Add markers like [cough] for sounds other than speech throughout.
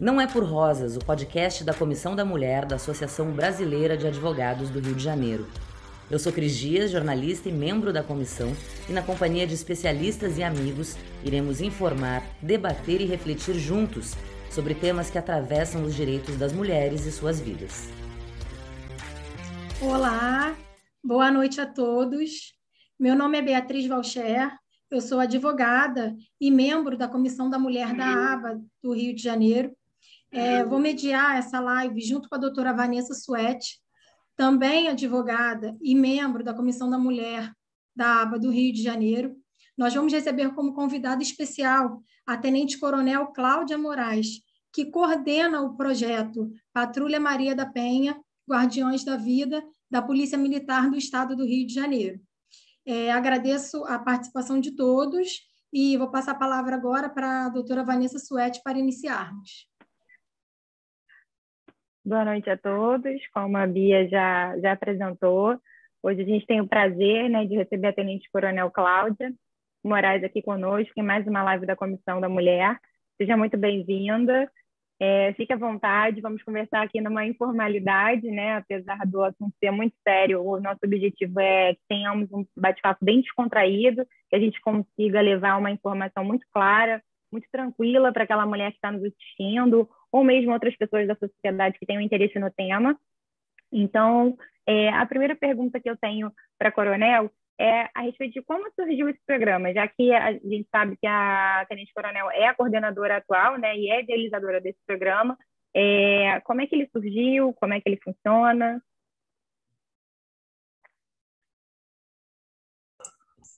Não é por Rosas, o podcast da Comissão da Mulher da Associação Brasileira de Advogados do Rio de Janeiro. Eu sou Cris Dias, jornalista e membro da comissão, e na companhia de especialistas e amigos, iremos informar, debater e refletir juntos sobre temas que atravessam os direitos das mulheres e suas vidas. Olá, boa noite a todos. Meu nome é Beatriz Valcher, eu sou advogada e membro da Comissão da Mulher da ABA do Rio de Janeiro. É, vou mediar essa live junto com a doutora Vanessa Suete, também advogada e membro da Comissão da Mulher da ABA do Rio de Janeiro. Nós vamos receber como convidada especial a Tenente Coronel Cláudia Moraes, que coordena o projeto Patrulha Maria da Penha, Guardiões da Vida, da Polícia Militar do Estado do Rio de Janeiro. É, agradeço a participação de todos e vou passar a palavra agora para a doutora Vanessa Suete para iniciarmos. Boa noite a todos. Como a Bia já, já apresentou, hoje a gente tem o prazer né, de receber a Tenente Coronel Cláudia Moraes aqui conosco em mais uma live da Comissão da Mulher. Seja muito bem-vinda. É, fique à vontade, vamos conversar aqui numa informalidade, né? Apesar do assunto ser muito sério, o nosso objetivo é que tenhamos um bate-papo bem descontraído, que a gente consiga levar uma informação muito clara, muito tranquila para aquela mulher que está nos assistindo, ou mesmo outras pessoas da sociedade que tenham interesse no tema. Então, é, a primeira pergunta que eu tenho para Coronel é a respeito de como surgiu esse programa, já que a gente sabe que a Tenente Coronel é a coordenadora atual, né, e é idealizadora desse programa. É, como é que ele surgiu? Como é que ele funciona?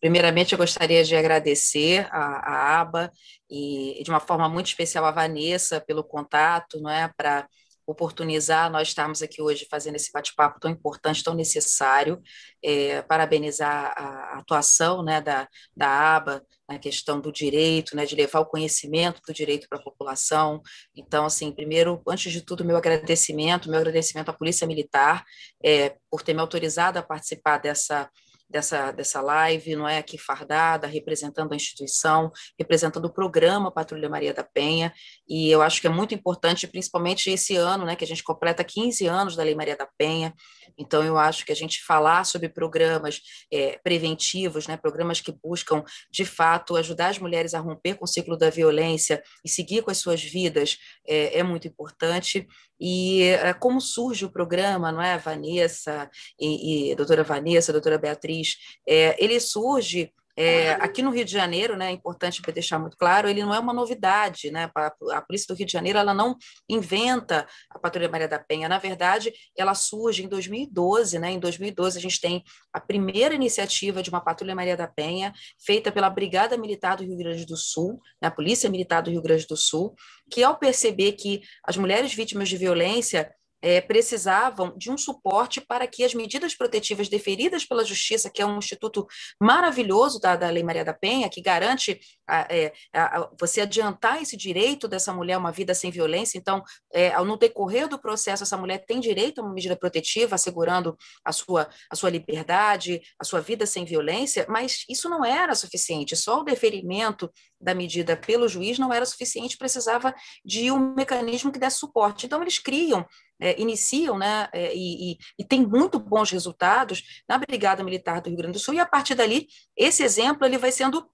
Primeiramente, eu gostaria de agradecer a, a ABA e, de uma forma muito especial, a Vanessa pelo contato, não é, para oportunizar nós estarmos aqui hoje fazendo esse bate-papo tão importante, tão necessário, é, parabenizar a, atuação né, da, da ABA na questão do direito, né, de levar o conhecimento do direito para a população. Então, assim, primeiro, antes de tudo, meu agradecimento, meu agradecimento à Polícia Militar é, por ter me autorizado a participar dessa dessa, dessa live, não é aqui fardada, representando a instituição, representando o programa Patrulha Maria da Penha, e eu acho que é muito importante, principalmente esse ano, né, que a gente completa 15 anos da Lei Maria da Penha, então eu acho que a gente falar sobre programas é, preventivos, né, programas que buscam, de fato, ajudar as mulheres a romper com o ciclo da violência e seguir com as suas vidas, é, é muito importante, e é, como surge o programa, não é, Vanessa e, e doutora Vanessa, doutora Beatriz, é, ele surge é, aqui no Rio de Janeiro, né, é importante deixar muito claro, ele não é uma novidade, né? A, Polícia do Rio de Janeiro ela não inventa a Patrulha Maria da Penha, na verdade, ela surge em 2012, né? Em 2012 a gente tem a primeira iniciativa de uma Patrulha Maria da Penha feita pela Brigada Militar do Rio Grande do Sul, né, a Polícia Militar do Rio Grande do Sul, que ao perceber que as mulheres vítimas de violência é, precisavam de um suporte para que as medidas protetivas deferidas pela Justiça, que é um instituto maravilhoso da, da Lei Maria da Penha, que garante a, é, a, você adiantar esse direito dessa mulher a uma vida sem violência. Então, é, no decorrer do processo, essa mulher tem direito a uma medida protetiva, assegurando a sua, a sua liberdade, a sua vida sem violência, mas isso não era suficiente. Só o deferimento da medida pelo juiz não era suficiente, precisava de um mecanismo que desse suporte. Então, eles criam é, iniciam né, é, e, e, tem muito bons resultados na Brigada Militar do Rio Grande do Sul, e a partir dali, esse exemplo ele vai sendo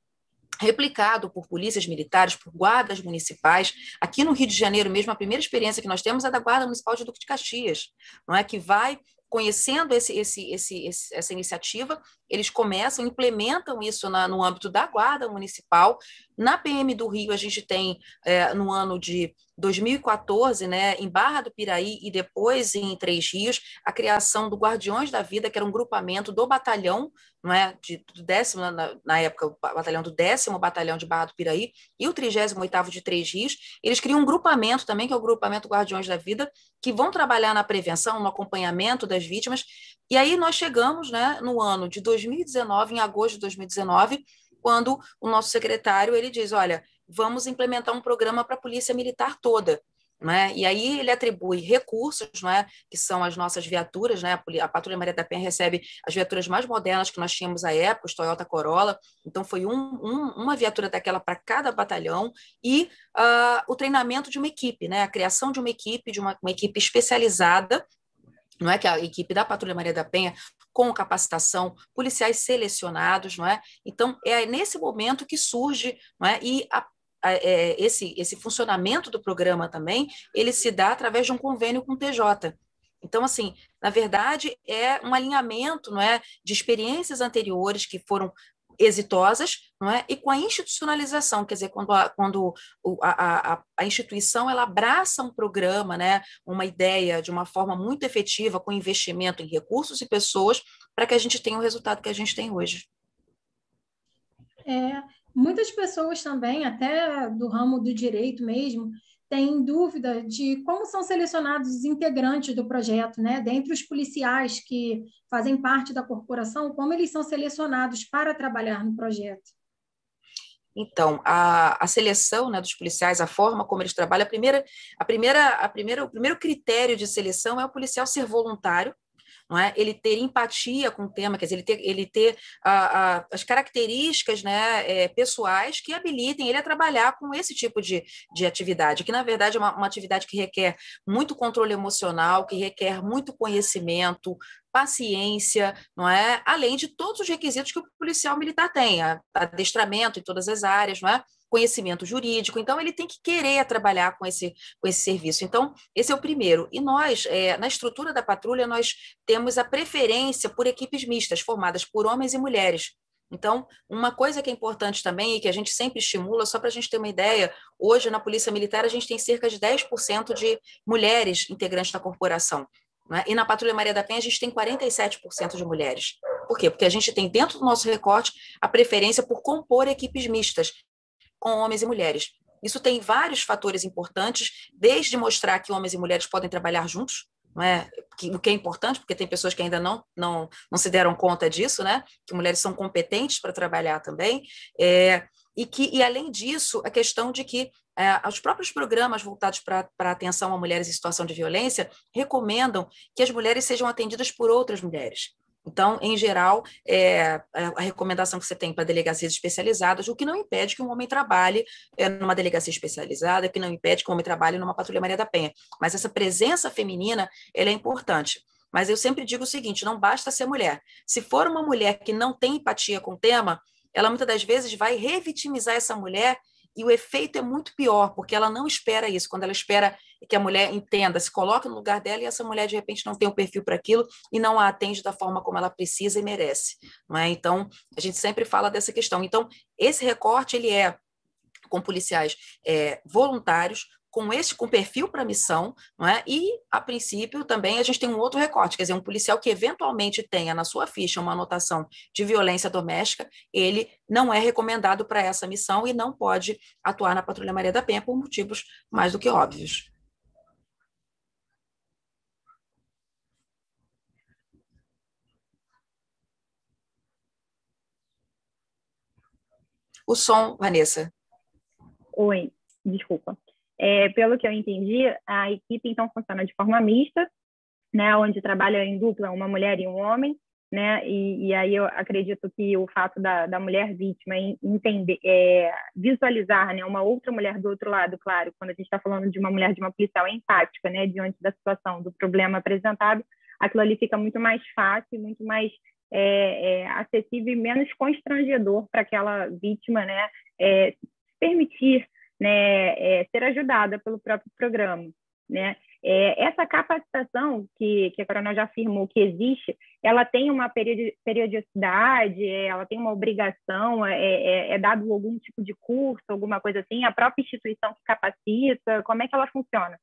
replicado por polícias militares, por guardas municipais. Aqui no Rio de Janeiro mesmo, a primeira experiência que nós temos é da Guarda Municipal de Duque de Caxias, não é que vai conhecendo esse, esse, esse, essa iniciativa, eles começam, implementam isso na, no âmbito da Guarda Municipal. Na PM do Rio, a gente tem, é, no ano de 2014, né, em Barra do Piraí e depois em Três Rios, a criação do Guardiões da Vida, que era um grupamento do batalhão, não é, de, do décimo, na, na época, o batalhão do décimo batalhão de Barra do Piraí e o 38º de Três Rios, eles criam um grupamento também, que é o grupamento Guardiões da Vida, que vão trabalhar na prevenção, no acompanhamento das vítimas, e aí nós chegamos, né, no ano de 2019, em agosto de 2019, quando o nosso secretário ele diz, olha, vamos implementar um programa para a polícia militar toda. né? E aí ele atribui recursos, né, que são as nossas viaturas, né? A Patrulha Maria da Penha recebe as viaturas mais modernas que nós tínhamos à época, os Toyota Corolla. Então foi um, um, uma viatura daquela para cada batalhão e uh, o treinamento de uma equipe, né? A criação de uma equipe, de uma, uma equipe especializada não é que a equipe da Patrulha Maria da Penha com capacitação, policiais selecionados, não é? Então é nesse momento que surge, não é? E a, é, esse, esse funcionamento do programa também, ele se dá através de um convênio com o TJ. Então, assim, na verdade, é um alinhamento não é, de experiências anteriores que foram exitosas, não é? E com a institucionalização, quer dizer, quando a, quando a, a, a instituição ela abraça um programa, né, uma ideia de uma forma muito efetiva, com investimento em recursos e pessoas, para que a gente tenha o resultado que a gente tem hoje. É, Muitas pessoas também, até do ramo do direito mesmo, têm dúvida de como são selecionados os integrantes do projeto, né? Dentre os policiais que fazem parte da corporação, como eles são selecionados para trabalhar no projeto? Então, a, a seleção né, dos policiais, a forma como eles trabalham, a primeira, a primeira, a primeira, o primeiro critério de seleção é o policial ser voluntário, não é? ele ter empatia com o tema, quer dizer, ele ter, ele ter a, a, as características né, é, pessoais que habilitem ele a trabalhar com esse tipo de, de atividade, que na verdade é uma, uma atividade que requer muito controle emocional, que requer muito conhecimento, paciência, não é? Além de todos os requisitos que o policial militar tem, adestramento em todas as áreas, não é? Conhecimento jurídico, então ele tem que querer trabalhar com esse, com esse serviço. Então, esse é o primeiro. E nós, é, na estrutura da patrulha, nós temos a preferência por equipes mistas, formadas por homens e mulheres. Então, uma coisa que é importante também e que a gente sempre estimula, só para a gente ter uma ideia, hoje na Polícia Militar a gente tem cerca de 10% de mulheres integrantes da corporação. Né? E na Patrulha Maria da Penha a gente tem 47% de mulheres. Por quê? Porque a gente tem dentro do nosso recorte a preferência por compor equipes mistas com homens e mulheres. Isso tem vários fatores importantes, desde mostrar que homens e mulheres podem trabalhar juntos, não é? o que é importante, porque tem pessoas que ainda não, não, não se deram conta disso, né? que mulheres são competentes para trabalhar também, é, e que, e além disso, a questão de que é, os próprios programas voltados para a atenção a mulheres em situação de violência recomendam que as mulheres sejam atendidas por outras mulheres. Então, em geral, é, a recomendação que você tem para delegacias especializadas, o que não impede que um homem trabalhe é, numa delegacia especializada, que não impede que um homem trabalhe numa patrulha Maria da Penha. Mas essa presença feminina, ela é importante. Mas eu sempre digo o seguinte, não basta ser mulher. Se for uma mulher que não tem empatia com o tema, ela muitas das vezes vai revitimizar essa mulher e o efeito é muito pior, porque ela não espera isso. Quando ela espera que a mulher entenda, se coloque no lugar dela e essa mulher, de repente, não tem o um perfil para aquilo e não a atende da forma como ela precisa e merece. Não é? Então, a gente sempre fala dessa questão. Então, esse recorte ele é com policiais é, voluntários, com esse com perfil para missão, não é? E a princípio também a gente tem um outro recorte, quer dizer, um policial que eventualmente tenha na sua ficha uma anotação de violência doméstica, ele não é recomendado para essa missão e não pode atuar na Patrulha Maria da Penha por motivos mais do que óbvios. O som, Vanessa. Oi, desculpa. É, pelo que eu entendi, a equipe então funciona de forma mista, né, onde trabalha em dupla uma mulher e um homem, né, e, e aí eu acredito que o fato da, da mulher vítima entender, é, visualizar, né, uma outra mulher do outro lado, claro, quando a gente está falando de uma mulher de uma policial empática, né, diante da situação, do problema apresentado, aquilo ali fica muito mais fácil, muito mais é, é, acessível e menos constrangedor para aquela vítima, né, é, permitir né, é, ser ajudada pelo próprio programa. Né? É, essa capacitação que, que a Coronel já afirmou que existe, ela tem uma periodicidade, é, ela tem uma obrigação, é, é, dado algum tipo de curso, alguma coisa assim, a própria instituição que capacita, como é que ela funciona?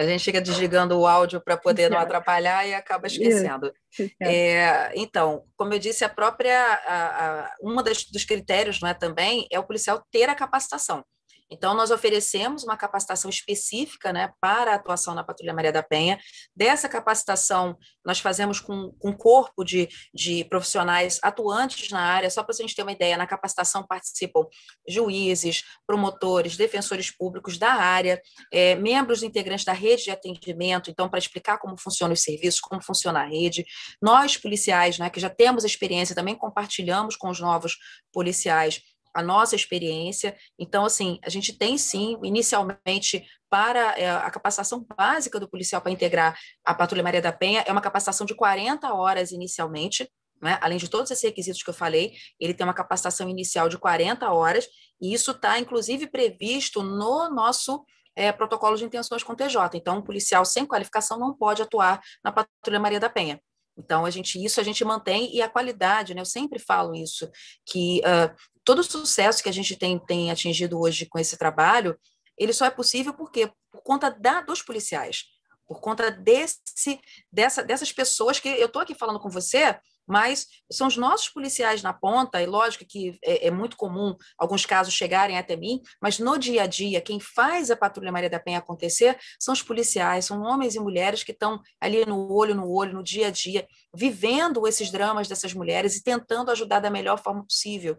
A gente fica desligando o áudio para poder não atrapalhar e acaba esquecendo. É, então, como eu disse, a própria a, a, uma das, dos critérios, não é também, é o policial ter a capacitação. Então, nós oferecemos uma capacitação específica né, para a atuação na Patrulha Maria da Penha. Dessa capacitação, nós fazemos com, com um corpo de, de profissionais atuantes na área. Só para a gente ter uma ideia, na capacitação participam juízes, promotores, defensores públicos da área, é, membros integrantes da rede de atendimento, então, para explicar como funcionam os serviços, como funciona a rede. Nós, policiais, né, que já temos experiência, também compartilhamos com os novos policiais a nossa experiência. Então, assim, a gente tem sim, inicialmente, para é, a capacitação básica do policial para integrar a Patrulha Maria da Penha, é uma capacitação de 40 horas inicialmente, né? além de todos esses requisitos que eu falei, ele tem uma capacitação inicial de 40 horas, e isso está, inclusive, previsto no nosso é, protocolo de intenções com TJ. Então, um policial sem qualificação não pode atuar na Patrulha Maria da Penha. Então, a gente, isso a gente mantém, e a qualidade, né? Eu sempre falo isso, que uh, todo o sucesso que a gente tem, tem atingido hoje com esse trabalho, ele só é possível porque por conta da, dos policiais, por conta desse, dessa, dessas pessoas que eu estou aqui falando com você, mas são os nossos policiais na ponta, e lógico que é, é, muito comum alguns casos chegarem até mim, mas no dia a dia, quem faz a Patrulha Maria da Penha acontecer são os policiais, são homens e mulheres que estão ali no olho no olho, no dia a dia, vivendo esses dramas dessas mulheres e tentando ajudar da melhor forma possível.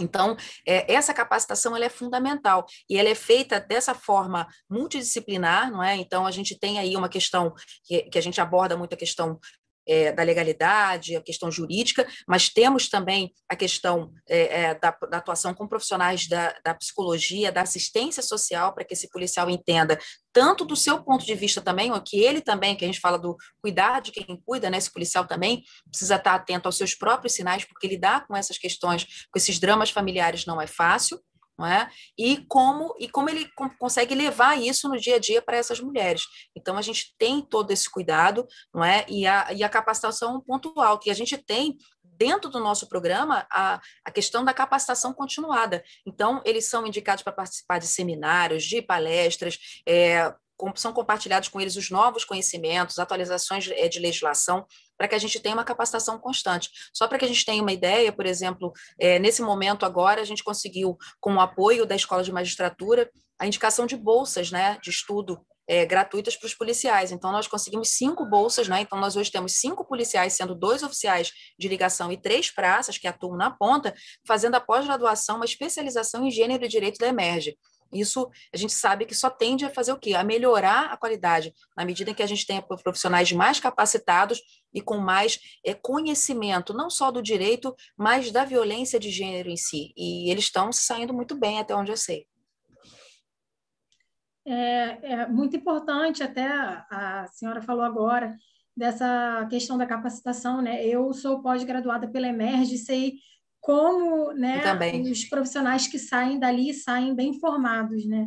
Então, é, essa capacitação ela é fundamental e ela é feita dessa forma multidisciplinar, não é? Então, a gente tem aí uma questão que, que a gente aborda muito a questão é, da legalidade, a questão jurídica, mas temos também a questão é, é, da, da, atuação com profissionais da, da psicologia, da assistência social, para que esse policial entenda tanto do seu ponto de vista também, ou que ele também, que a gente fala do cuidar de quem cuida, né, esse policial também precisa estar atento aos seus próprios sinais, porque lidar com essas questões, com esses dramas familiares não é fácil, não é? E como e como ele consegue levar isso no dia a dia para essas mulheres. Então a gente tem todo esse cuidado, não é? E a, e a capacitação é um ponto alto. E a gente tem dentro do nosso programa a, a questão da capacitação continuada. Então, eles são indicados para participar de seminários, de palestras, é, são compartilhados com eles os novos conhecimentos, atualizações de, de legislação, para que a gente tenha uma capacitação constante. Só para que a gente tenha uma ideia, por exemplo, é, nesse momento agora, a gente conseguiu, com o apoio da Escola de Magistratura, a indicação de bolsas né, de estudo é, gratuitas para os policiais. Então, nós conseguimos cinco bolsas, né? Então, nós hoje temos cinco policiais, sendo dois oficiais de ligação e três praças que atuam na ponta, fazendo a pós-graduação, uma especialização em gênero e direito da Emerge. Isso a gente sabe que só tende a fazer o quê? A melhorar a qualidade, na medida em que a gente tenha profissionais mais capacitados e com mais é, conhecimento, não só do direito, mas da violência de gênero em si. E eles estão saindo muito bem, até onde eu sei. É, é muito importante, até a senhora falou agora, dessa questão da capacitação, né? Eu sou pós-graduada pela Emerge, sei como né, os profissionais que saem dali saem bem formados, né?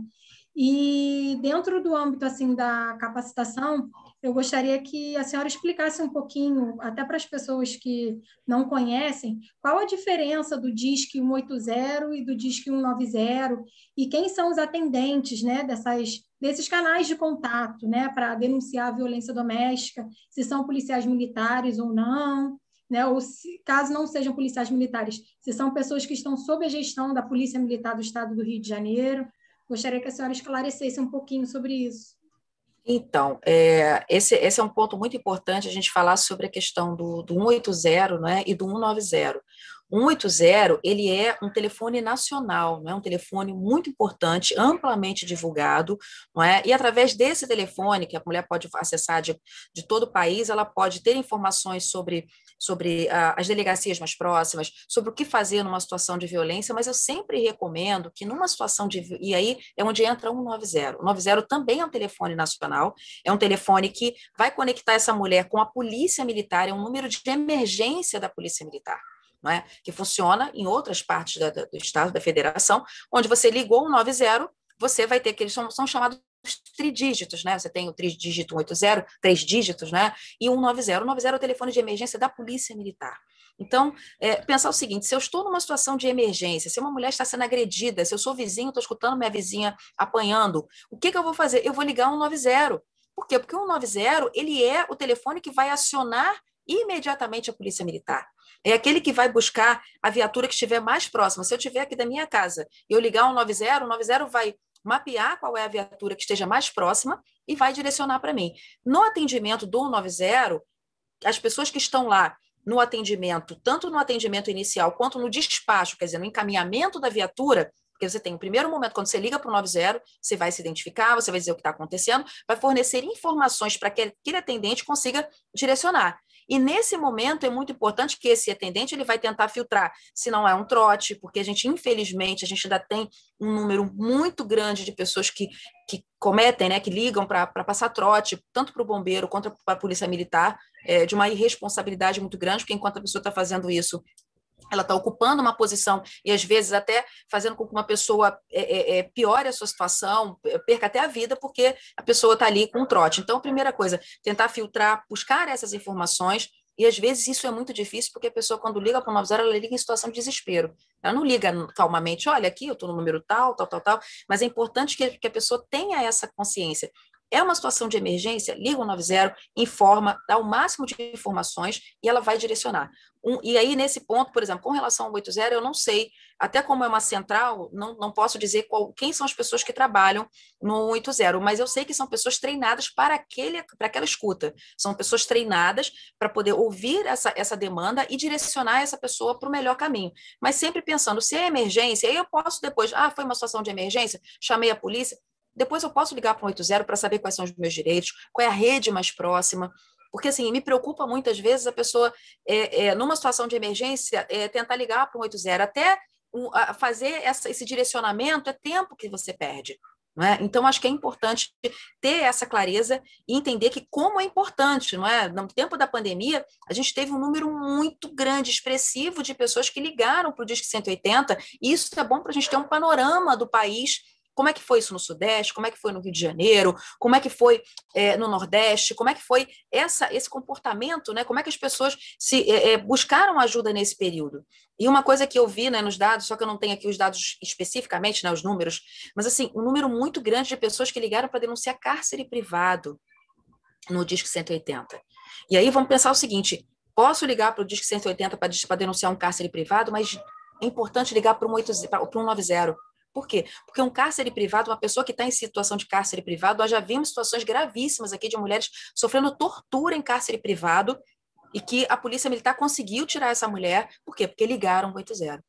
E dentro do âmbito assim da capacitação, eu gostaria que a senhora explicasse um pouquinho, até para as pessoas que não conhecem, qual a diferença do DISC 180 e do DISC 190 e quem são os atendentes, né, dessas desses canais de contato, né, para denunciar a violência doméstica, se são policiais militares ou não, né? ou se, caso não sejam policiais militares, se são pessoas que estão sob a gestão da Polícia Militar do Estado do Rio de Janeiro. Gostaria que a senhora esclarecesse um pouquinho sobre isso. Então, é, esse, esse é um ponto muito importante a gente falar sobre a questão do, do 180 né, e do 190. 180, ele é um telefone nacional, não é um telefone muito importante, amplamente divulgado, não é? E através desse telefone, que a mulher pode acessar de, de todo o país, ela pode ter informações sobre, sobre uh, as delegacias mais próximas, sobre o que fazer numa situação de violência, mas eu sempre recomendo que numa situação de... E aí é onde entra o 190. O 90 também é um telefone nacional, é um telefone que vai conectar essa mulher com a polícia militar, é um número de emergência da polícia militar é? que funciona em outras partes da, do Estado, da Federação, onde você ligou o 90, você vai ter que eles são, são chamados tridígitos, né? Você tem o tridígito 80, três dígitos, né? E o 190. O 90 é o telefone de emergência da Polícia Militar. Então, é, pensar o seguinte: se eu estou numa situação de emergência, se uma mulher está sendo agredida, se eu sou vizinho, estou escutando minha vizinha apanhando, o que, que eu vou fazer? Eu vou ligar o 190. Por quê? Porque o 190 ele é o telefone que vai acionar imediatamente a polícia militar. É aquele que vai buscar a viatura que estiver mais próxima. Se eu estiver aqui da minha casa e eu ligar o 90, o 90 vai mapear qual é a viatura que esteja mais próxima e vai direcionar para mim. No atendimento do 90, as pessoas que estão lá no atendimento, tanto no atendimento inicial quanto no despacho, quer dizer, no encaminhamento da viatura, porque você tem o primeiro momento, quando você liga para o 90, você vai se identificar, você vai dizer o que está acontecendo, vai fornecer informações para que aquele atendente consiga direcionar. E nesse momento é muito importante que esse atendente ele vai tentar filtrar se não é um trote, porque a gente, infelizmente, a gente ainda tem um número muito grande de pessoas que, que cometem, né, que ligam para passar trote, tanto para o bombeiro quanto para a polícia militar, é, de uma irresponsabilidade muito grande, porque enquanto a pessoa está fazendo isso, ela está ocupando uma posição e às vezes até fazendo com que uma pessoa é, é, é piore a sua situação, perca até a vida, porque a pessoa está ali com um trote. Então, primeira coisa, tentar filtrar, buscar essas informações, e às vezes isso é muito difícil, porque a pessoa, quando liga para o 90, ela liga em situação de desespero. Ela não liga calmamente, olha aqui, eu estou no número tal, tal, tal, tal, mas é importante que, que a pessoa tenha essa consciência. É uma situação de emergência, liga o 90, informa, dá o máximo de informações e ela vai direcionar. Um, e aí, nesse ponto, por exemplo, com relação ao 80, eu não sei, até como é uma central, não, não posso dizer qual, quem são as pessoas que trabalham no 80, mas eu sei que são pessoas treinadas para, aquele, para aquela escuta. São pessoas treinadas para poder ouvir essa, essa demanda e direcionar essa pessoa para o melhor caminho. Mas sempre pensando, se é emergência, aí eu posso depois, ah, foi uma situação de emergência, chamei a polícia, depois eu posso ligar para o 80 para saber quais são os meus direitos, qual é a rede mais próxima. Porque, assim, me preocupa muitas vezes a pessoa, é, é, numa situação de emergência, é, tentar ligar para o 80. Até fazer essa, esse direcionamento é tempo que você perde. É? Então, acho que é importante ter essa clareza e entender que como é importante, não é? No tempo da pandemia, a gente teve um número muito grande, expressivo de pessoas que ligaram para o Disque 180, e isso é bom para a gente ter um panorama do país como é que foi isso no Sudeste? Como é que foi no Rio de Janeiro? Como é que foi é, no Nordeste? Como é que foi essa, esse comportamento? Né? Como é que as pessoas se é, é, buscaram ajuda nesse período? E uma coisa que eu vi né, nos dados, só que eu não tenho aqui os dados especificamente, né, os números, mas assim, um número muito grande de pessoas que ligaram para denunciar cárcere privado no Disque 180. E aí vamos pensar o seguinte: posso ligar para o Disque 180 para denunciar um cárcere privado, mas é importante ligar para 80, para um 190 por quê? Porque um cárcere privado, uma pessoa que está em situação de cárcere privado, nós já vimos situações gravíssimas aqui de mulheres sofrendo tortura em cárcere privado e que a polícia militar conseguiu tirar essa mulher, por quê? Porque ligaram 80.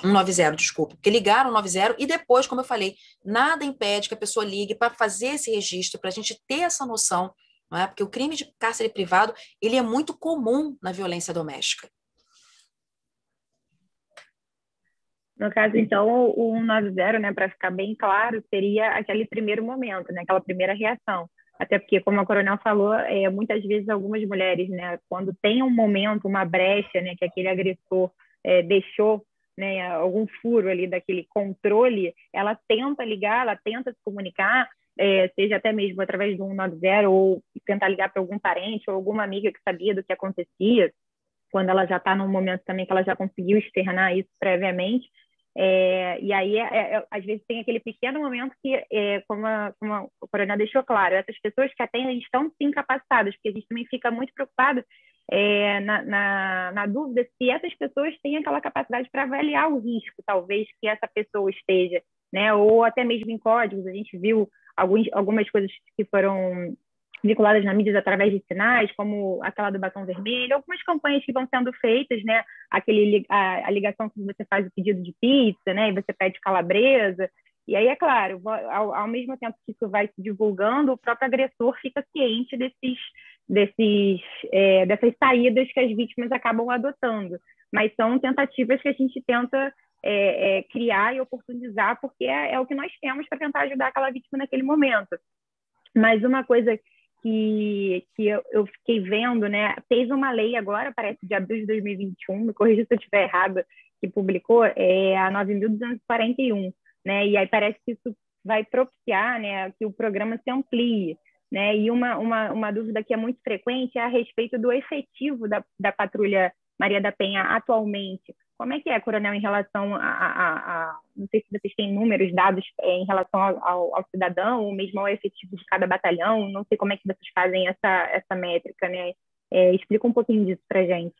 190, desculpa, porque ligaram 90 e depois, como eu falei, nada impede que a pessoa ligue para fazer esse registro, para a gente ter essa noção, não é? Porque o crime de cárcere privado, ele é muito comum na violência doméstica. No caso, então, o 190, né, para ficar bem claro, seria aquele primeiro momento, né, aquela primeira reação. Até porque, como a coronel falou, é, muitas vezes algumas mulheres, né, quando tem um momento, uma brecha, né, que aquele agressor é, deixou né, algum furo ali daquele controle, ela tenta ligar, ela tenta se comunicar, é, seja até mesmo através do 190 ou tentar ligar para algum parente ou alguma amiga que sabia do que acontecia, quando ela já está num momento também que ela já conseguiu externar isso previamente, é, e aí, é, é, às vezes, tem aquele pequeno momento que, é, como, a, como a Coronel deixou claro, essas pessoas que atendem estão sim capacitadas, porque a gente também fica muito preocupado é, na, na, na, dúvida se essas pessoas têm aquela capacidade para avaliar o risco, talvez, que essa pessoa esteja, né? ou até mesmo em códigos, a gente viu alguns, algumas coisas que foram vinculadas na mídia através de sinais, como aquela do batom vermelho, algumas campanhas que vão sendo feitas, né? Aquele, a, a ligação que você faz o pedido de pizza, né? E você pede calabresa. E aí, é claro, ao, ao mesmo tempo que isso vai se divulgando, o próprio agressor fica ciente desses, desses, é, dessas saídas que as vítimas acabam adotando. Mas são tentativas que a gente tenta é, é, criar e oportunizar, porque é, é o que nós temos para tentar ajudar aquela vítima naquele momento. Mas uma coisa que, que eu, eu, fiquei vendo, né? Fez uma lei agora, parece de abril de 2021, me corrija se eu estiver errado, que publicou, é a 9.241, né? E aí parece que isso vai propiciar, né, que o programa se amplie, né? E uma, uma, uma dúvida que é muito frequente é a respeito do efetivo da, da patrulha Maria da Penha atualmente. Como é que é, Coronel, em relação a, a, a não sei se vocês têm números, dados é, em relação ao, ao, cidadão, ou mesmo ao efetivo de cada batalhão, não sei como é que vocês fazem essa, essa métrica, né? É, explica um pouquinho disso para gente.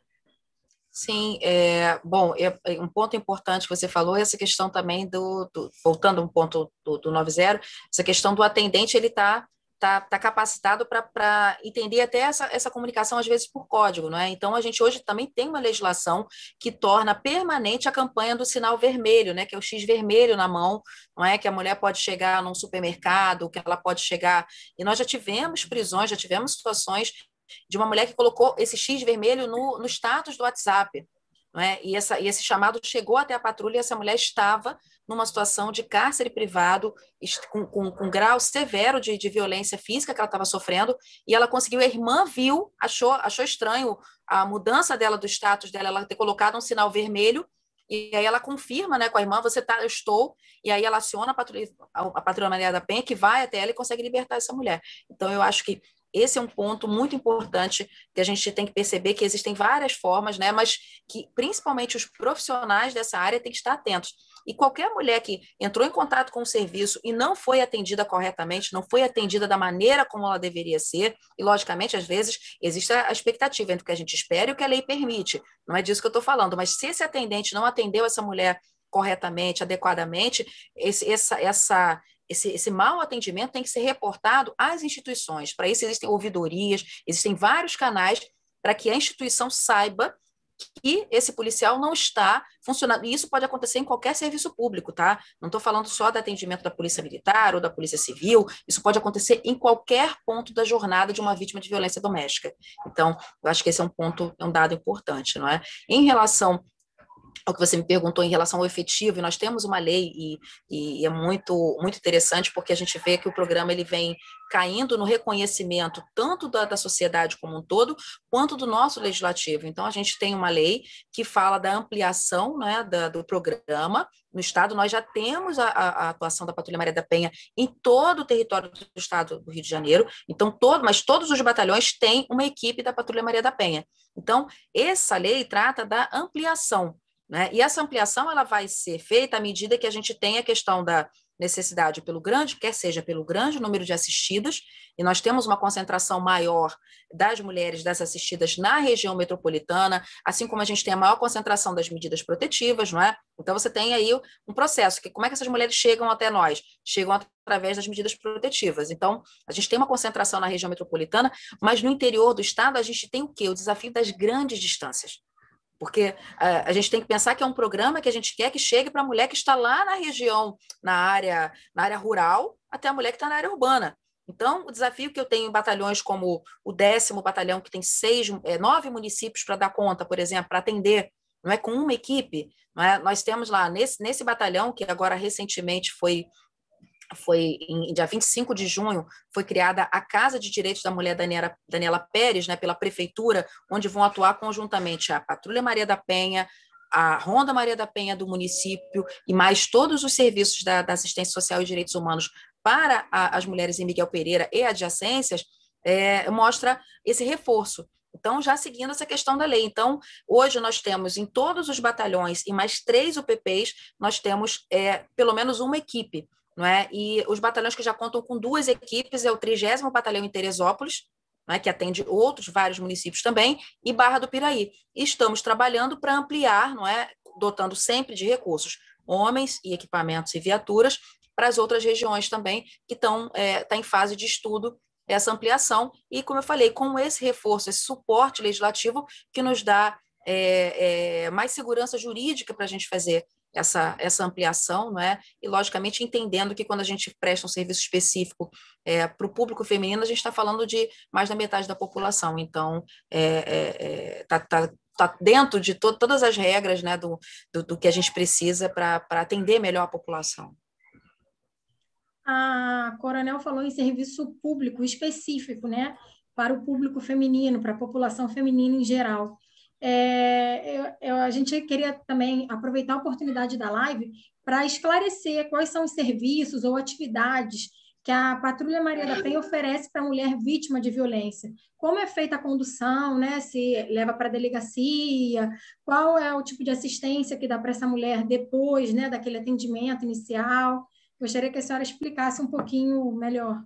Sim, é, bom, é, é, um ponto importante que você falou essa questão também do, do voltando um ponto do, do 90, essa questão do atendente, ele está tá, tá capacitado para entender até essa, essa comunicação, às vezes, por código, não é? Então, a gente hoje também tem uma legislação que torna permanente a campanha do sinal vermelho, né? Que é o X vermelho na mão, não é? Que a mulher pode chegar num supermercado, que ela pode chegar. E nós já tivemos prisões, já tivemos situações de uma mulher que colocou esse X vermelho no, no status do WhatsApp. É? E, essa, e esse chamado chegou até a patrulha e essa mulher estava numa situação de cárcere privado, com, com, com grau severo de, de violência física que ela estava sofrendo, e ela conseguiu, a irmã viu, achou, achou estranho a mudança dela do status dela, ela ter colocado um sinal vermelho, e aí ela confirma né, com a irmã, você tá, eu estou, e aí ela aciona a patrulha, a patrulha Maria da Penha, que vai até ela e consegue libertar essa mulher. Então, eu acho que esse é um ponto muito importante que a gente tem que perceber que existem várias formas, né, mas que principalmente os profissionais dessa área têm que estar atentos. E qualquer mulher que entrou em contato com o serviço e não foi atendida corretamente, não foi atendida da maneira como ela deveria ser, e logicamente, às vezes, existe a expectativa entre o que a gente espera e o que a lei permite. Não é disso que eu estou falando, mas se esse atendente não atendeu essa mulher corretamente, adequadamente, esse, essa, essa, esse, esse mau atendimento tem que ser reportado às instituições. Para isso, existem ouvidorias, existem vários canais para que a instituição saiba que esse policial não está funcionando. E isso pode acontecer em qualquer serviço público, tá? Não estou falando só do atendimento da Polícia Militar ou da Polícia Civil, isso pode acontecer em qualquer ponto da jornada de uma vítima de violência doméstica. Então, eu acho que esse é um ponto, é um dado importante, não é? Em relação ao que você me perguntou em relação ao efetivo, e nós temos uma lei e, e, é muito muito interessante porque a gente vê que o programa ele vem caindo no reconhecimento tanto da, da sociedade como um todo quanto do nosso legislativo. Então a gente tem uma lei que fala da ampliação né, da, do programa no estado. Nós já temos a, a, atuação da Patrulha Maria da Penha em todo o território do estado do Rio de Janeiro. Então todo, mas todos os batalhões têm uma equipe da Patrulha Maria da Penha. Então essa lei trata da ampliação né? E essa ampliação ela vai ser feita à medida que a gente tem a questão da necessidade pelo grande, quer seja pelo grande número de assistidas, e nós temos uma concentração maior das mulheres das assistidas na região metropolitana, assim como a gente tem a maior concentração das medidas protetivas, não é? Então você tem aí um processo que como é que essas mulheres chegam até nós? Chegam através das medidas protetivas. Então, a gente tem uma concentração na região metropolitana, mas no interior do estado a gente tem o quê? O desafio das grandes distâncias. Porque uh, a gente tem que pensar que é um programa que a gente quer que chegue para a mulher que está lá na região, na área, na área rural, até a mulher que está na área urbana. Então, o desafio que eu tenho em batalhões como o décimo batalhão, que tem seis, é, nove municípios para dar conta, por exemplo, para atender, não é com uma equipe. É? Nós temos lá, nesse, nesse batalhão, que agora recentemente foi foi em dia 25 de junho, foi criada a Casa de Direitos da Mulher Daniela, Daniela Pérez, né, pela prefeitura, onde vão atuar conjuntamente a Patrulha Maria da Penha, a Ronda Maria da Penha do município e mais todos os serviços da, da assistência social e direitos humanos para a, as mulheres em Miguel Pereira e adjacências, é, mostra esse reforço. Então, já seguindo essa questão da lei. Então, hoje nós temos em todos os batalhões e mais três UPPs, nós temos é, pelo menos uma equipe não é? E os batalhões que já contam com duas equipes é o 30 Batalhão em Teresópolis, é? que atende outros vários municípios também, e Barra do Piraí. Estamos trabalhando para ampliar, não é? dotando sempre de recursos, homens e equipamentos e viaturas para as outras regiões também, que estão é, tá em fase de estudo essa ampliação. E, como eu falei, com esse reforço, esse suporte legislativo que nos dá é, é, mais segurança jurídica para a gente fazer essa, essa ampliação, não é? E, logicamente, entendendo que quando a gente presta um serviço específico é, para o público feminino, a gente está falando de mais da metade da população. Então, está é, é, tá, tá, tá dentro de to todas as regras né, do, do, do que a gente precisa para atender melhor a população. A Coronel falou em serviço público específico, né? Para o público feminino, para a população feminina em geral. É, eu, eu, a gente queria também aproveitar a oportunidade da live para esclarecer quais são os serviços ou atividades que a Patrulha Maria da Penha oferece para a mulher vítima de violência. Como é feita a condução, né? se leva para a delegacia, qual é o tipo de assistência que dá para essa mulher depois né, daquele atendimento inicial. Gostaria que a senhora explicasse um pouquinho melhor.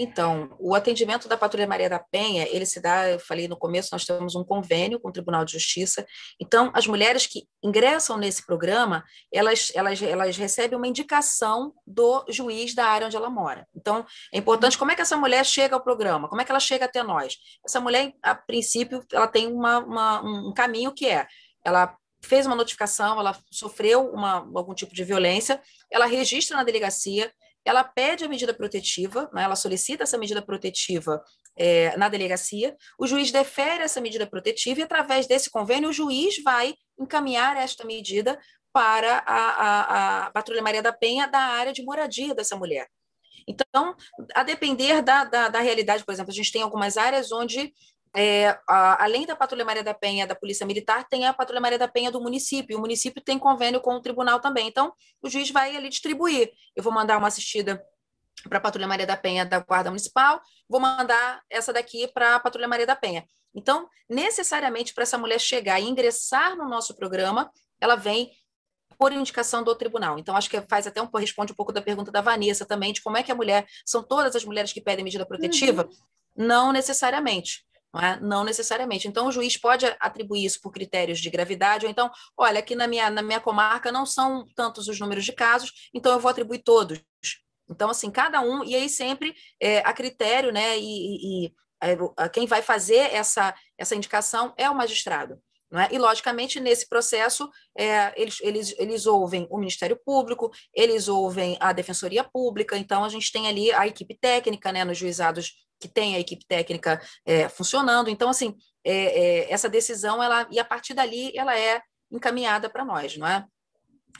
Então, o atendimento da Patrulha Maria da Penha, ele se dá, eu falei no começo, nós temos um convênio com o Tribunal de Justiça. Então, as mulheres que ingressam nesse programa, elas, elas, elas recebem uma indicação do juiz da área onde ela mora. Então, é importante como é que essa mulher chega ao programa, como é que ela chega até nós. Essa mulher, a princípio, ela tem uma, uma um caminho que é, ela fez uma notificação, ela sofreu uma, algum tipo de violência, ela registra na delegacia, ela pede a medida protetiva, né, ela solicita essa medida protetiva é, na delegacia, o juiz defere essa medida protetiva e, através desse convênio, o juiz vai encaminhar esta medida para a, a, a Patrulha Maria da Penha da área de moradia dessa mulher. Então, a depender da, da, da realidade, por exemplo, a gente tem algumas áreas onde é, a, além da Patrulha Maria da Penha da Polícia Militar, tem a Patrulha Maria da Penha do município. O município tem convênio com o tribunal também. Então, o juiz vai ali distribuir. Eu vou mandar uma assistida para a Patrulha Maria da Penha da Guarda Municipal, vou mandar essa daqui para a Patrulha Maria da Penha. Então, necessariamente, para essa mulher chegar e ingressar no nosso programa, ela vem por indicação do tribunal. Então, acho que faz até um responde um pouco da pergunta da Vanessa também, de como é que a mulher, são todas as mulheres que pedem medida protetiva? Uhum. Não necessariamente. Não, é? não, necessariamente. Então, o juiz pode atribuir isso por critérios de gravidade, ou então, olha, aqui na minha, na minha comarca não são tantos os números de casos, então eu vou atribuir todos. Então, assim, cada um, e aí sempre é, a critério, né, e, e é, quem vai fazer essa, essa indicação é o magistrado. É? E, logicamente, nesse processo, é, eles, eles, eles ouvem o Ministério Público, eles ouvem a Defensoria Pública, então a gente tem ali a equipe técnica né, nos juizados que tem a equipe técnica é, funcionando. Então, assim, é, é, essa decisão, ela, e a partir dali, ela é encaminhada para nós, não é?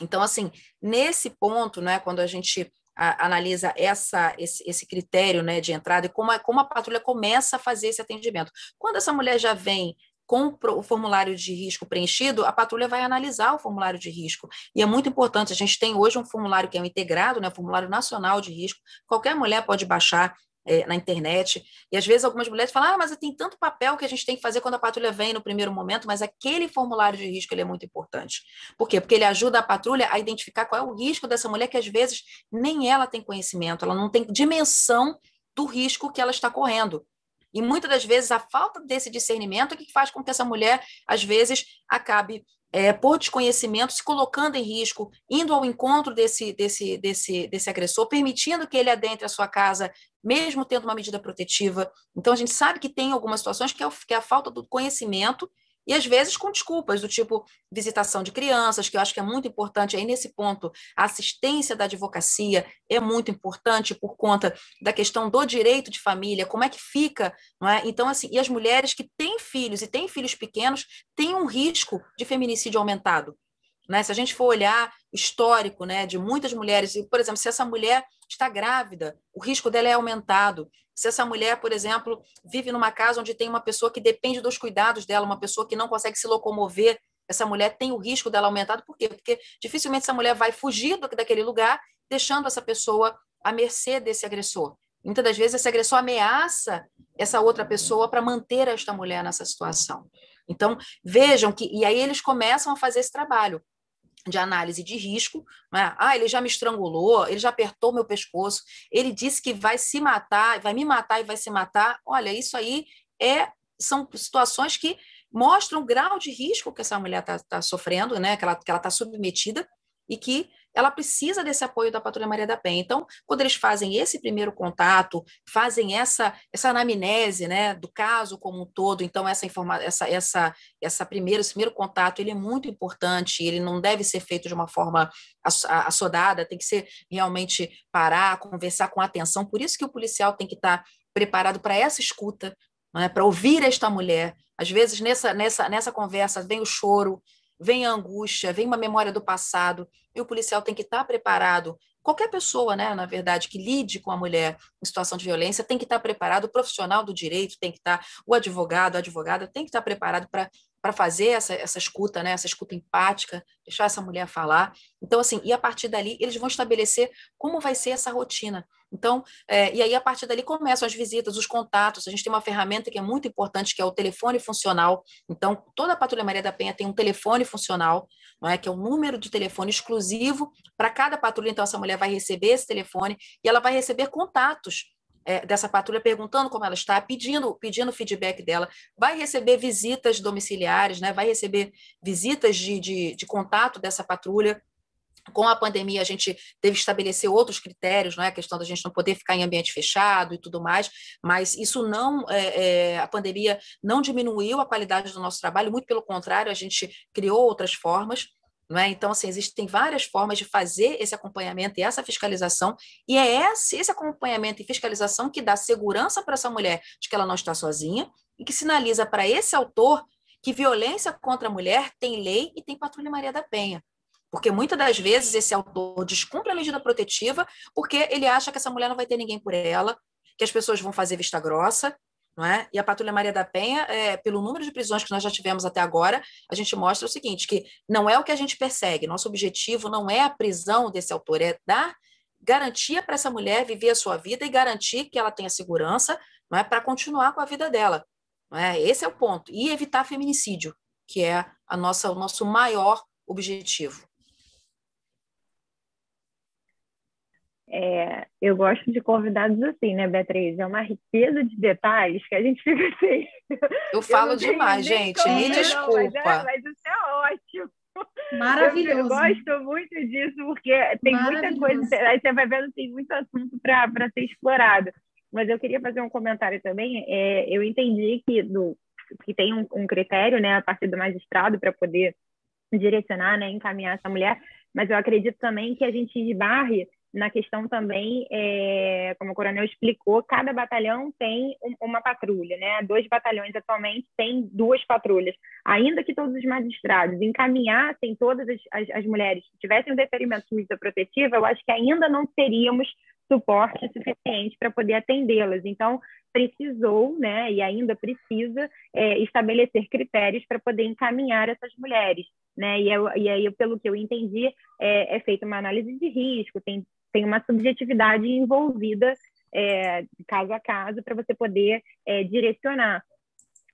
Então, assim, nesse ponto, né, quando a gente a, analisa essa, esse, esse, critério né, de entrada e como a, como a patrulha começa a fazer esse atendimento. Quando essa mulher já vem com o formulário de risco preenchido, a patrulha vai analisar o formulário de risco. E é muito importante, a gente tem hoje um formulário que é um integrado, né, formulário nacional de risco, qualquer mulher pode baixar, é, na internet. E às vezes algumas mulheres falam: ah, mas tem tanto papel que a gente tem que fazer quando a patrulha vem no primeiro momento, mas aquele formulário de risco ele é muito importante. Por quê? Porque ele ajuda a patrulha a identificar qual é o risco dessa mulher, que às vezes nem ela tem conhecimento, ela não tem dimensão do risco que ela está correndo. E muitas das vezes a falta desse discernimento é que faz com que essa mulher, às vezes, acabe é, por desconhecimento, se colocando em risco, indo ao encontro desse, desse, desse, desse agressor, permitindo que ele adentre a sua casa, mesmo tendo uma medida protetiva. Então, a gente sabe que tem algumas situações que é, que é a falta do conhecimento e às vezes com desculpas, do tipo visitação de crianças, que eu acho que é muito importante aí nesse ponto. A assistência da advocacia é muito importante por conta da questão do direito de família, como é que fica, não é? Então, assim, e as mulheres que têm filhos e têm filhos pequenos têm um risco de feminicídio aumentado. Né? Se a gente for olhar histórico né, de muitas mulheres, por exemplo, se essa mulher está grávida, o risco dela é aumentado. Se essa mulher, por exemplo, vive numa casa onde tem uma pessoa que depende dos cuidados dela, uma pessoa que não consegue se locomover, essa mulher tem o risco dela aumentado. Por quê? Porque dificilmente essa mulher vai fugir daquele lugar, deixando essa pessoa à mercê desse agressor. Muitas das vezes esse agressor ameaça essa outra pessoa para manter esta mulher nessa situação. Então, vejam que, e aí eles começam a fazer esse trabalho de análise de risco, né? ah, ele já me estrangulou, ele já apertou meu pescoço, ele disse que vai se matar, vai me matar e vai se matar. Olha, isso aí é são situações que mostram o grau de risco que essa mulher está tá sofrendo, né? que ela está submetida, e que ela precisa desse apoio da Patrulha Maria da Penha. Então, quando eles fazem esse primeiro contato, fazem essa essa anamnese, né, do caso como um todo, então essa informa essa essa essa primeiro esse primeiro contato, ele é muito importante, ele não deve ser feito de uma forma assodada, tem que ser realmente parar, conversar com atenção. Por isso que o policial tem que estar preparado para essa escuta, né, para ouvir esta mulher. Às vezes nessa nessa nessa conversa vem o choro, vem a angústia, vem uma memória do passado, e o policial tem que estar preparado. Qualquer pessoa, né, na verdade, que lide com a mulher em situação de violência tem que estar preparado, o profissional do direito tem que estar, o advogado, a advogada tem que estar preparado para para fazer essa, essa escuta, né, essa escuta empática, deixar essa mulher falar. Então, assim, e a partir dali eles vão estabelecer como vai ser essa rotina. Então, é, e aí a partir dali começam as visitas, os contatos. A gente tem uma ferramenta que é muito importante, que é o telefone funcional. Então, toda a Patrulha Maria da Penha tem um telefone funcional, não é? que é um número de telefone exclusivo para cada patrulha. Então, essa mulher vai receber esse telefone e ela vai receber contatos é, dessa patrulha, perguntando como ela está, pedindo, pedindo feedback dela, vai receber visitas domiciliares, né? vai receber visitas de, de, de contato dessa patrulha com a pandemia, a gente teve que estabelecer outros critérios, não é? A questão da gente não poder ficar em ambiente fechado e tudo mais, mas isso não, é, é, a pandemia não diminuiu a qualidade do nosso trabalho, muito pelo contrário, a gente criou outras formas. Não é? Então, assim, existem várias formas de fazer esse acompanhamento e essa fiscalização, e é esse, esse acompanhamento e fiscalização que dá segurança para essa mulher de que ela não está sozinha e que sinaliza para esse autor que violência contra a mulher tem lei e tem Patrulha Maria da Penha. Porque muitas das vezes esse autor descumpre a medida protetiva porque ele acha que essa mulher não vai ter ninguém por ela, que as pessoas vão fazer vista grossa, não é? E a Patrulha Maria da Penha, é, pelo número de prisões que nós já tivemos até agora, a gente mostra o seguinte, que não é o que a gente persegue, nosso objetivo não é a prisão desse autor, é dar garantia para essa mulher viver a sua vida e garantir que ela tenha segurança, não é, para continuar com a vida dela. Não é? Esse é o ponto. E evitar feminicídio, que é a nossa, o nosso maior objetivo. É, eu gosto de convidados assim, né, Beatriz? É uma riqueza de detalhes que a gente [laughs] fica assim. Eu falo eu demais, gente, me desculpa. Mas, é, mas isso é ótimo. Maravilhoso. Eu, eu, gosto muito disso, porque tem muita coisa, aí você vai vendo, tem muito assunto para ser explorado. Mas eu queria fazer um comentário também. É, eu entendi que, do, que tem um, um critério, né, a partir do magistrado, para poder direcionar, né, encaminhar essa mulher, mas eu acredito também que a gente esbarre na questão também, é, como o coronel explicou, cada batalhão tem uma patrulha, né? Dois batalhões atualmente têm duas patrulhas. Ainda que todos os magistrados encaminhassem todas as, as, as mulheres que tivessem o deferimento de medida protetiva, eu acho que ainda não teríamos suporte suficiente para poder atendê-las. Então, precisou, né, e ainda precisa é, estabelecer critérios para poder encaminhar essas mulheres, né? E, eu, e aí, pelo que eu entendi, é, é feita uma análise de risco, tem tem uma subjetividade envolvida é, caso a caso para você poder é, direcionar.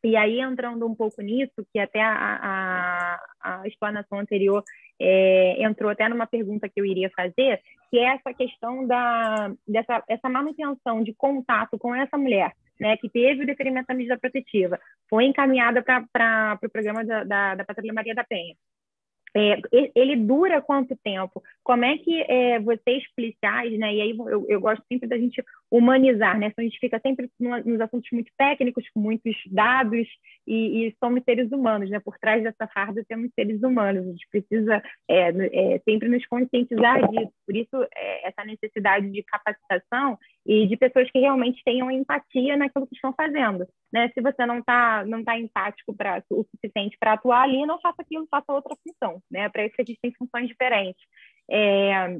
E aí, entrando um pouco nisso, que até a, a, a explanação anterior é, entrou até numa pergunta que eu iria fazer, que é essa questão da, dessa essa manutenção de contato com essa mulher, né, que teve o deferimento da medida protetiva, foi encaminhada para o pro programa da, da, da Patrulha Maria da Penha. É, ele dura quanto tempo? Como é que é, vocês policiais, né? E aí eu, eu, gosto sempre da gente humanizar, né? a gente fica sempre nos assuntos muito técnicos, com muitos dados, e, e, somos seres humanos, né? Por trás dessa farda temos seres humanos. A gente precisa é, é sempre nos conscientizar disso. Por isso é, essa necessidade de capacitação e de pessoas que realmente tenham empatia naquilo que estão fazendo, né? Se você não está não tá empático para o suficiente para atuar ali, não faça aquilo, faça outra função né? Para isso a gente tem funções diferentes. É,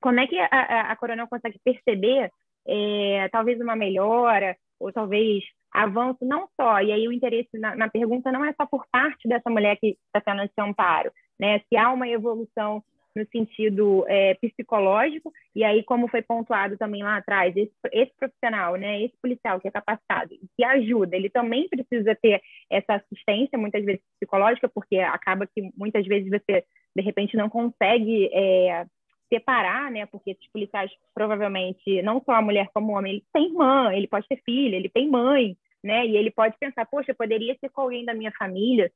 como é que a, a, Coronel consegue perceber é, talvez uma melhora ou talvez avanço, não só, e aí o interesse na, na pergunta não é só por parte dessa mulher que está tendo esse amparo, né? Se há uma evolução no sentido é, psicológico, e aí, como foi pontuado também lá atrás, esse, esse, profissional, né, esse policial que é capacitado, que ajuda, ele também precisa ter essa assistência, muitas vezes psicológica, porque acaba que muitas vezes você, de repente, não consegue é, separar, né, porque esses policiais, provavelmente, não só a mulher como o homem, ele tem irmã, ele pode ter filha, ele tem mãe, né, e ele pode pensar, poxa, poderia ser com alguém da minha família,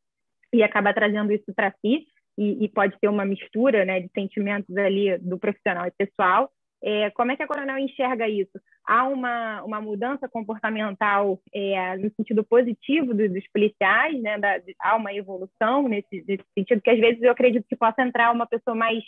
e acaba trazendo isso para si, e, e, pode ter uma mistura né, de sentimentos ali do profissional e pessoal. É, como é que a Coronel enxerga isso? Há uma, uma mudança comportamental é, no sentido positivo dos, dos policiais, né? Da, há uma evolução nesse, nesse, sentido, que às vezes eu acredito que possa entrar uma pessoa mais.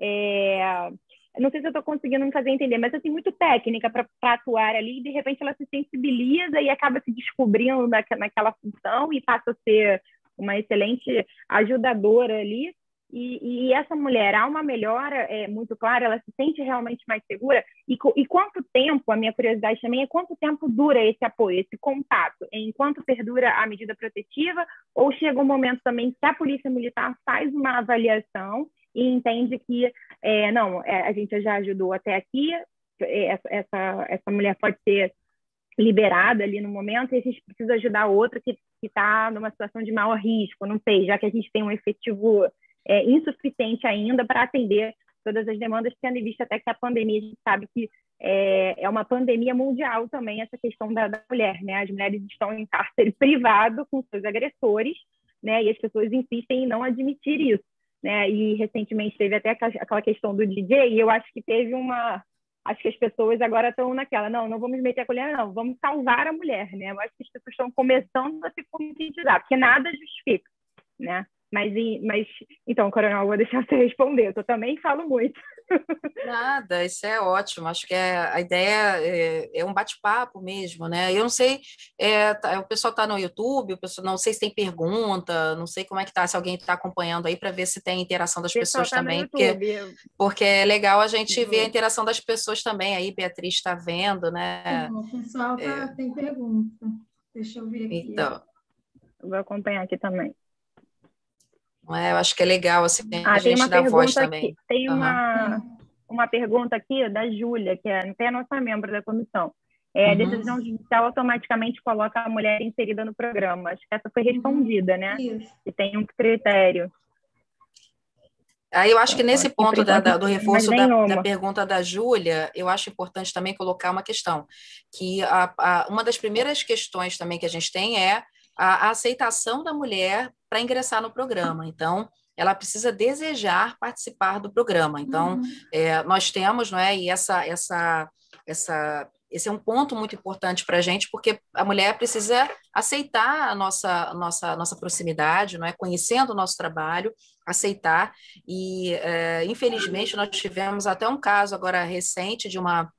É, não sei se eu estou conseguindo me fazer entender, mas assim, muito técnica para atuar ali, e de repente ela se sensibiliza e acaba se descobrindo na, naquela função e passa a ser uma excelente ajudadora ali. E, e, essa mulher, há uma melhora é, muito clara, ela se sente realmente mais segura. E, e quanto tempo, a minha curiosidade também é quanto tempo dura esse apoio, esse contato? Enquanto perdura a medida protetiva ou chega um momento também que a Polícia Militar faz uma avaliação e entende que, é, não, é, a gente já ajudou até aqui, é, essa, essa, essa mulher pode ser liberada ali no momento e a gente precisa ajudar outra que está numa situação de maior risco, não sei, já que a gente tem um efetivo é, insuficiente ainda para atender todas as demandas, tendo em vista até que a pandemia a gente sabe que é, é uma pandemia mundial também essa questão da, da mulher, né? As mulheres estão em cárcere [laughs] privado com seus agressores, né? E as pessoas insistem em não admitir isso, né? E recentemente teve até aquela questão do DJ, e eu acho que teve uma acho que as pessoas agora estão naquela, não, não vamos meter a colher, não, vamos salvar a mulher, né? Eu acho que as pessoas estão começando a se conscientizar, porque nada justifica, né? Mas, mas então, Coronel, vou deixar você [laughs] responder, eu também falo muito. Nada, isso é ótimo. Acho que é, a ideia é, é um bate-papo mesmo, né? Eu não sei, é, tá, o pessoal está no YouTube, o pessoal não sei se tem pergunta, não sei como é que tá, se alguém está acompanhando aí para ver se tem interação das pessoas tá também, porque, porque é legal a gente ver a interação das pessoas também. Aí, Beatriz está vendo, né? O pessoal tá, é... tem pergunta. Deixa eu ver aqui. Então, eu vou acompanhar aqui também. É? Eu acho que é legal assim, ah, a gente dar voz também. Tem uhum. uma, uma pergunta aqui da Júlia, que é até a nossa membro da comissão. É, uhum. A decisão judicial automaticamente coloca a mulher inserida no programa. Acho que essa foi uhum. respondida, né? Isso. E tem um critério. Aí eu acho que nesse ponto da, da, do reforço da, da, pergunta da Júlia, eu acho importante também colocar uma questão, que a, a, uma das primeiras questões também que a gente tem é a, a aceitação da mulher para ingressar no programa. Então, ela precisa desejar participar do programa. Então, uhum. é, nós temos, não é? E essa, essa, essa, esse é um ponto muito importante para a gente, porque a mulher precisa aceitar a nossa, nossa, nossa proximidade, não é? Conhecendo o nosso trabalho, aceitar. E, é, infelizmente, nós tivemos até um caso agora recente de uma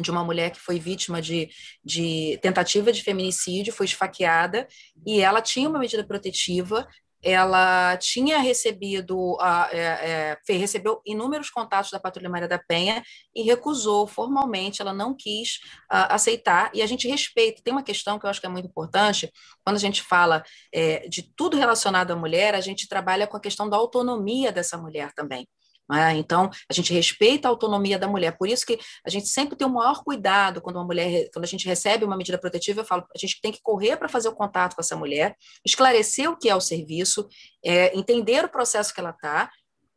de uma mulher que foi vítima de, de tentativa de feminicídio, foi esfaqueada, e ela tinha uma medida protetiva, ela tinha recebido, é, é, recebeu inúmeros contatos da Patrulha Maria da Penha e recusou formalmente, ela não quis aceitar, e a gente respeita. Tem uma questão que eu acho que é muito importante, quando a gente fala é, de tudo relacionado à mulher, a gente trabalha com a questão da autonomia dessa mulher também. É? Então, a gente respeita a autonomia da mulher. Por isso que a gente sempre tem o maior cuidado quando uma mulher, quando a gente recebe uma medida protetiva, eu falo, a gente tem que correr para fazer o contato com essa mulher, esclarecer o que é o serviço, é, entender o processo que ela está,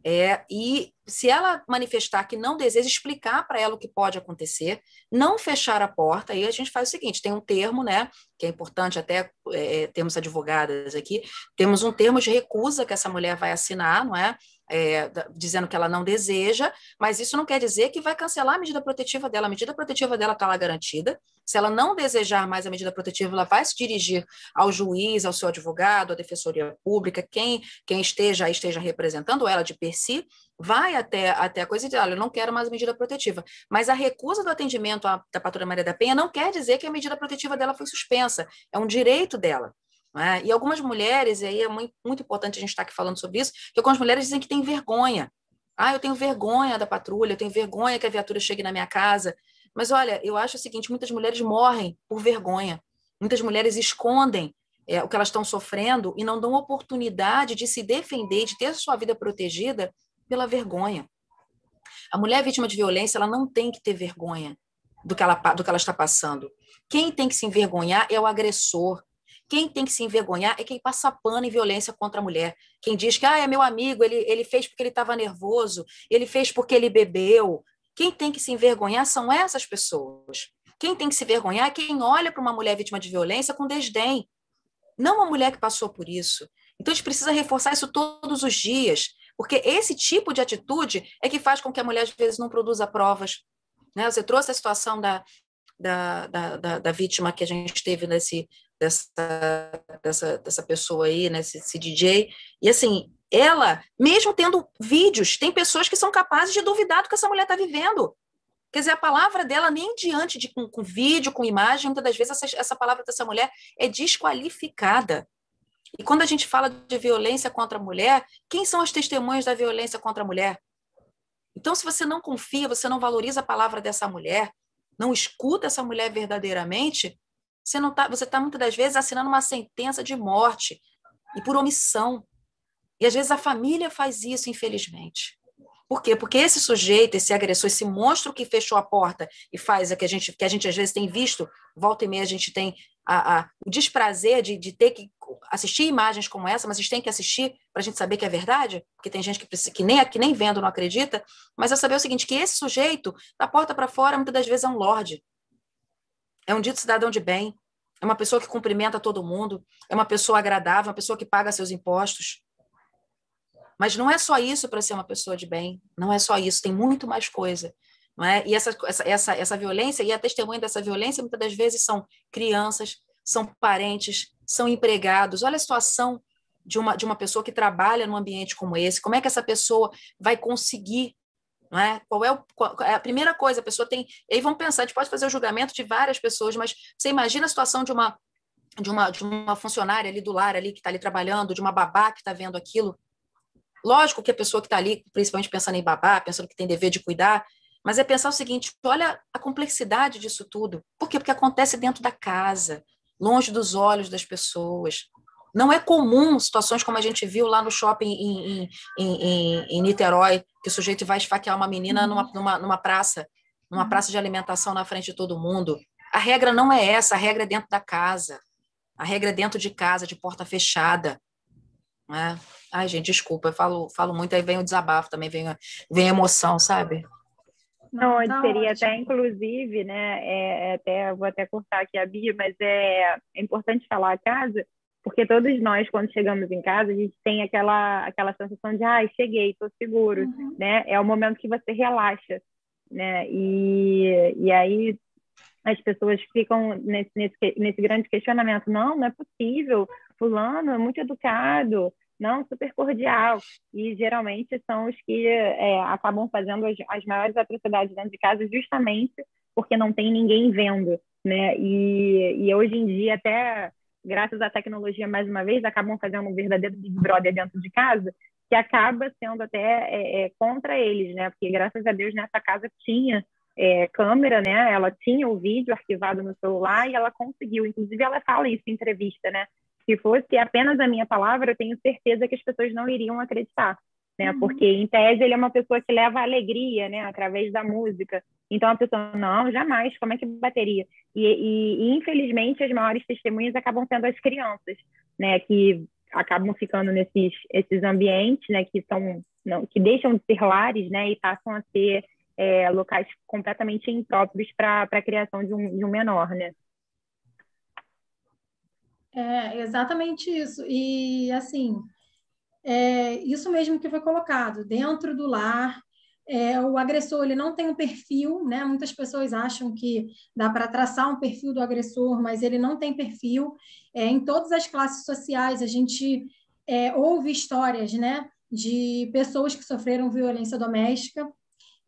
é, e se ela manifestar que não deseja, explicar para ela o que pode acontecer, não fechar a porta, aí a gente faz o seguinte: tem um termo, né, que é importante, até é, temos advogadas aqui, temos um termo de recusa que essa mulher vai assinar, não é? É, dizendo que ela não deseja, mas isso não quer dizer que vai cancelar a medida protetiva dela. A medida protetiva dela está lá garantida. Se ela não desejar mais a medida protetiva, ela vai se dirigir ao juiz, ao seu advogado, à defensoria pública, quem, quem esteja esteja representando ela de per si, vai até, até a coisa e diz, olha, eu não quero mais medida protetiva. Mas a recusa do atendimento à, da patrulha Maria da Penha não quer dizer que a medida protetiva dela foi suspensa. É um direito dela. Né? E algumas mulheres, e aí é muito, importante a gente estar aqui falando sobre isso, que algumas mulheres dizem que têm vergonha. Ah, eu tenho vergonha da patrulha, eu tenho vergonha que a viatura chegue na minha casa. Mas olha, eu acho o seguinte: muitas mulheres morrem por vergonha. Muitas mulheres escondem é, o que elas estão sofrendo e não dão oportunidade de se defender, de ter a sua vida protegida pela vergonha. A mulher vítima de violência, ela não tem que ter vergonha do que ela, do que ela está passando. Quem tem que se envergonhar é o agressor, quem tem que se envergonhar é quem passa pano em violência contra a mulher. Quem diz que ah, é meu amigo, ele, ele fez porque ele estava nervoso, ele fez porque ele bebeu. Quem tem que se envergonhar são essas pessoas. Quem tem que se envergonhar é quem olha para uma mulher vítima de violência com desdém, não uma mulher que passou por isso. Então a gente precisa reforçar isso todos os dias, porque esse tipo de atitude é que faz com que a mulher às vezes não produza provas. Né? Você trouxe a situação da, da, da, da, da vítima que a gente teve nesse, dessa, dessa, dessa pessoa aí, né, esse, esse DJ, e assim, ela, mesmo tendo vídeos, tem pessoas que são capazes de duvidar do que essa mulher está vivendo. Quer dizer, a palavra dela, nem diante de com, com vídeo, com imagem, muitas das vezes essa, essa palavra dessa mulher é desqualificada. E quando a gente fala de violência contra a mulher, quem são as testemunhas da violência contra a mulher? Então, se você não confia, você não valoriza a palavra dessa mulher, não escuta essa mulher verdadeiramente, você não tá, você está muitas das vezes assinando uma sentença de morte e por omissão. E às vezes a família faz isso, infelizmente. Por quê? Porque esse sujeito, esse agressor, esse monstro que fechou a porta e faz a que a gente, que a gente às vezes tem visto, volta e meia a gente tem a, a, o desprazer de, de ter que assistir imagens como essa, mas a gente tem que assistir para a gente saber que é verdade, porque tem gente que, que, nem, que nem vendo não acredita, mas é saber o seguinte, que esse sujeito, da porta para fora, muitas das vezes é um lorde, é um dito cidadão de bem, é uma pessoa que cumprimenta todo mundo, é uma pessoa agradável, uma pessoa que paga seus impostos. Mas não é só isso para ser uma pessoa de bem, não é só isso, tem muito mais coisa. Não é? E essa, essa, essa, essa violência, e a testemunha dessa violência, muitas das vezes são crianças, são parentes, são empregados. Olha a situação de uma, de uma pessoa que trabalha num ambiente como esse, como é que essa pessoa vai conseguir não é? Qual é, o, qual é a primeira coisa? A pessoa tem. E aí vamos pensar, a gente pode fazer o julgamento de várias pessoas, mas você imagina a situação de uma de uma, de uma funcionária ali do lar ali que está ali trabalhando, de uma babá que está vendo aquilo. Lógico que a pessoa que está ali, principalmente pensando em babá, pensando que tem dever de cuidar, mas é pensar o seguinte: olha a complexidade disso tudo. Por quê? Porque acontece dentro da casa, longe dos olhos das pessoas. Não é comum situações como a gente viu lá no shopping em, em, em, em Niterói, que o sujeito vai esfaquear uma menina numa, uhum. numa, numa praça, numa uhum. praça de alimentação na frente de todo mundo. A regra não é essa, a regra é dentro da casa. A regra é dentro de casa, de porta fechada. Né? Ai, gente, desculpa, eu falo, falo muito, aí vem o desabafo também, vem, vem a emoção, sabe? Não, não seria ótimo. até, inclusive, né, é, é, até, vou até cortar aqui a Bia, mas é, é importante falar a casa, porque todos nós, quando chegamos em casa, a gente tem aquela, aquela sensação de, ai, ah, cheguei, estou seguro, uhum. né? É o momento que você relaxa, né? E, e aí as pessoas ficam nesse, nesse, nesse grande questionamento, não, não é possível, fulano é muito educado, não, super cordial. E geralmente são os que é, acabam fazendo as, as maiores atrocidades dentro de casa justamente porque não tem ninguém vendo, né? E, e hoje em dia até graças à tecnologia, mais uma vez, acabam fazendo um verdadeiro Big Brother dentro de casa, que acaba sendo até é, é, contra eles, né? Porque, graças a Deus, nessa casa tinha é, câmera, né? Ela tinha o vídeo arquivado no celular e ela conseguiu. Inclusive, ela fala isso em entrevista, né? Se fosse apenas a minha palavra, eu tenho certeza que as pessoas não iriam acreditar né? Uhum. Porque em tese ele é uma pessoa que leva alegria, né? Através da música. Então a pessoa não, jamais. Como é que bateria? E, e, e, infelizmente as maiores testemunhas acabam sendo as crianças, né? Que acabam ficando nesses esses ambientes, né? Que são não, que deixam de ser lares, né? E passam a ser é, locais completamente impróprios para a criação de um, de um menor, né? É exatamente isso. E assim, é isso mesmo que foi colocado, dentro do lar, é, o agressor ele não tem um perfil, né? Muitas pessoas acham que dá para traçar um perfil do agressor, mas ele não tem perfil. É, em todas as classes sociais a gente é, ouve histórias, né, de pessoas que sofreram violência doméstica.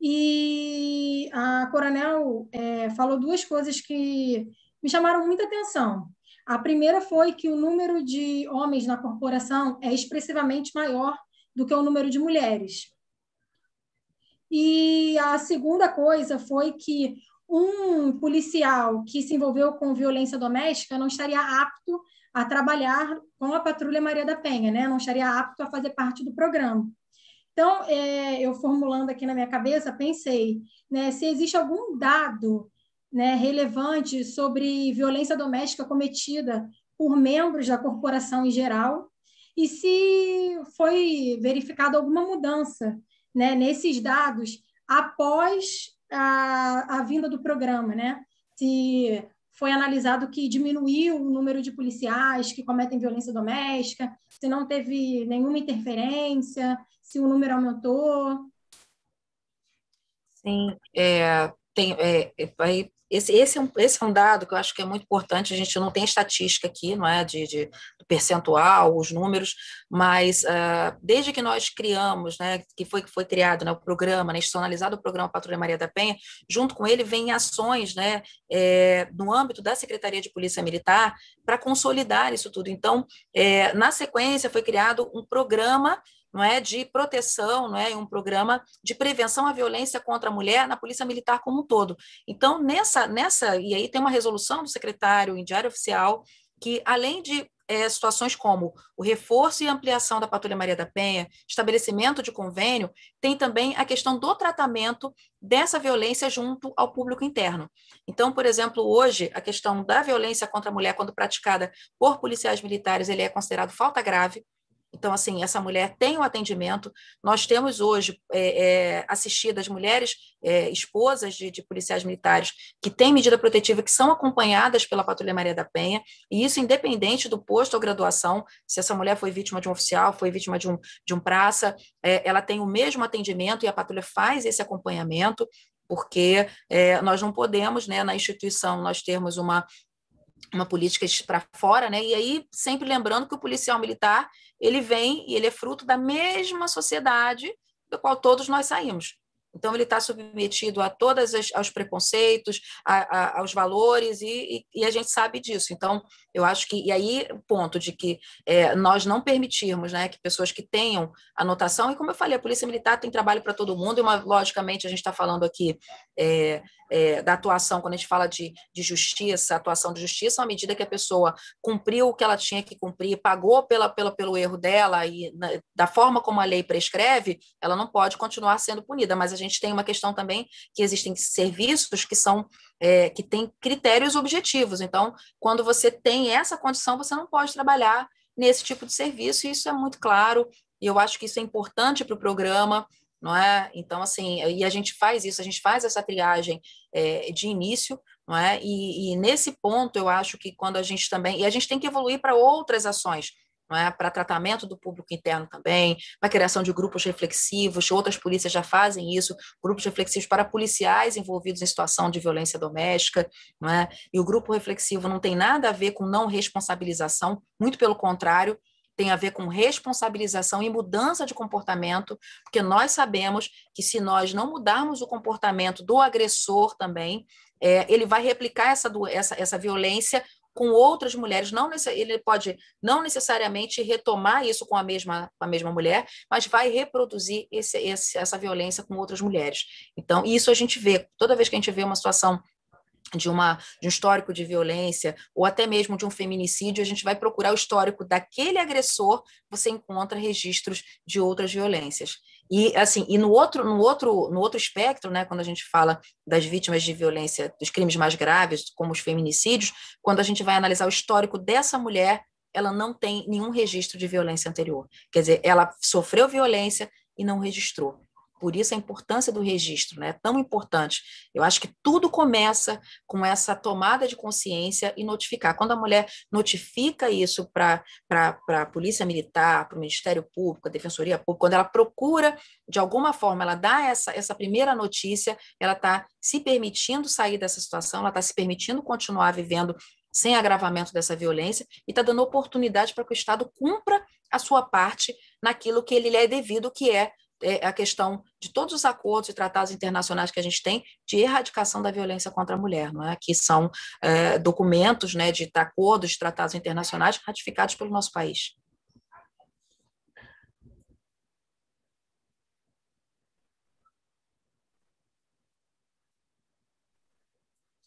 E a coronel é, falou duas coisas que me chamaram muita atenção. A primeira foi que o número de homens na corporação é expressivamente maior do que o número de mulheres. E a segunda coisa foi que um policial que se envolveu com violência doméstica não estaria apto a trabalhar com a Patrulha Maria da Penha, né? não estaria apto a fazer parte do programa. Então, é, eu formulando aqui na minha cabeça, pensei, né, se existe algum dado né, relevante sobre violência doméstica cometida por membros da corporação em geral e se foi verificada alguma mudança né, nesses dados após a, a vinda do programa, né? Se foi analisado que diminuiu o número de policiais que cometem violência doméstica, se não teve nenhuma interferência, se o número aumentou. Sim, é, tem, é, aí esse, esse, é um, esse é um dado que eu acho que é muito importante. A gente não tem estatística aqui, não é, de, de percentual, os números, mas uh, desde que nós criamos, né, que foi foi criado, né, o programa, né, institucionalizado o programa Patrulha Maria da Penha, junto com ele vem ações, né, é, no âmbito da Secretaria de Polícia Militar para consolidar isso tudo. Então, é, na sequência foi criado um programa não é, de proteção, não é, um programa de prevenção à violência contra a mulher na Polícia Militar como um todo. Então, nessa, nessa e aí tem uma resolução do secretário em diário oficial que, além de é, situações como o reforço e ampliação da Patrulha Maria da Penha, estabelecimento de convênio, tem também a questão do tratamento dessa violência junto ao público interno. Então, por exemplo, hoje, a questão da violência contra a mulher, quando praticada por policiais militares, ele é considerado falta grave, então, assim, essa mulher tem o um atendimento. Nós temos hoje é, é, assistidas mulheres, é, esposas de, de, policiais militares, que têm medida protetiva, que são acompanhadas pela Patrulha Maria da Penha, e isso independente do posto ou graduação, se essa mulher foi vítima de um oficial, foi vítima de um, de um praça, é, ela tem o mesmo atendimento e a patrulha faz esse acompanhamento, porque é, nós não podemos, né, na instituição, nós termos uma uma política para fora, né? E aí sempre lembrando que o policial militar ele vem e ele é fruto da mesma sociedade da qual todos nós saímos. Então, ele está submetido a todos os preconceitos, a, a, aos valores, e, e, e, a gente sabe disso. Então, eu acho que, e aí, o ponto de que é, nós não permitirmos né, que pessoas que tenham anotação, e como eu falei, a Polícia Militar tem trabalho para todo mundo, e uma, logicamente a gente está falando aqui é, é, da atuação, quando a gente fala de, de justiça, atuação de justiça, à medida que a pessoa cumpriu o que ela tinha que cumprir, pagou pela, pela, pelo erro dela, e na, da forma como a lei prescreve, ela não pode continuar sendo punida, mas a gente tem uma questão também que existem serviços que são é, que têm critérios objetivos. Então, quando você tem essa condição, você não pode trabalhar nesse tipo de serviço, e isso é muito claro, e eu acho que isso é importante para o programa, não é? Então, assim, e a gente faz isso, a gente faz essa triagem é, de início, não é? E, e, nesse ponto, eu acho que quando a gente também, e a gente tem que evoluir para outras ações, é? para tratamento do público interno também, para criação de grupos reflexivos, outras polícias já fazem isso, grupos reflexivos para policiais envolvidos em situação de violência doméstica, é? e o grupo reflexivo não tem nada a ver com não responsabilização, muito pelo contrário, tem a ver com responsabilização e mudança de comportamento, porque nós sabemos que se nós não mudarmos o comportamento do agressor também, é, ele vai replicar essa, essa, essa violência com outras mulheres, não ele pode não necessariamente retomar isso com a mesma, com a mesma mulher, mas vai reproduzir esse, esse, essa violência com outras mulheres. Então, isso a gente vê, toda vez que a gente vê uma situação de, uma, de um histórico de violência ou até mesmo de um feminicídio, a gente vai procurar o histórico daquele agressor, você encontra registros de outras violências. E assim, e no outro, no outro, no outro espectro, né, quando a gente fala das vítimas de violência, dos crimes mais graves, como os feminicídios, quando a gente vai analisar o histórico dessa mulher, ela não tem nenhum registro de violência anterior. Quer dizer, ela sofreu violência e não registrou. Por isso a importância do registro, né? É tão importante. Eu acho que tudo começa com essa tomada de consciência e notificar. Quando a mulher notifica isso para a Polícia Militar, para o Ministério Público, a Defensoria Pública, quando ela procura, de alguma forma, ela dá essa, essa primeira notícia, ela está se permitindo sair dessa situação, ela está se permitindo continuar vivendo sem agravamento dessa violência e está dando oportunidade para que o Estado cumpra a sua parte naquilo que ele lhe é devido, que é é a questão de todos os acordos e tratados internacionais que a gente tem de erradicação da violência contra a mulher, não é? que são é, documentos né, de acordos, de tratados internacionais ratificados pelo nosso país.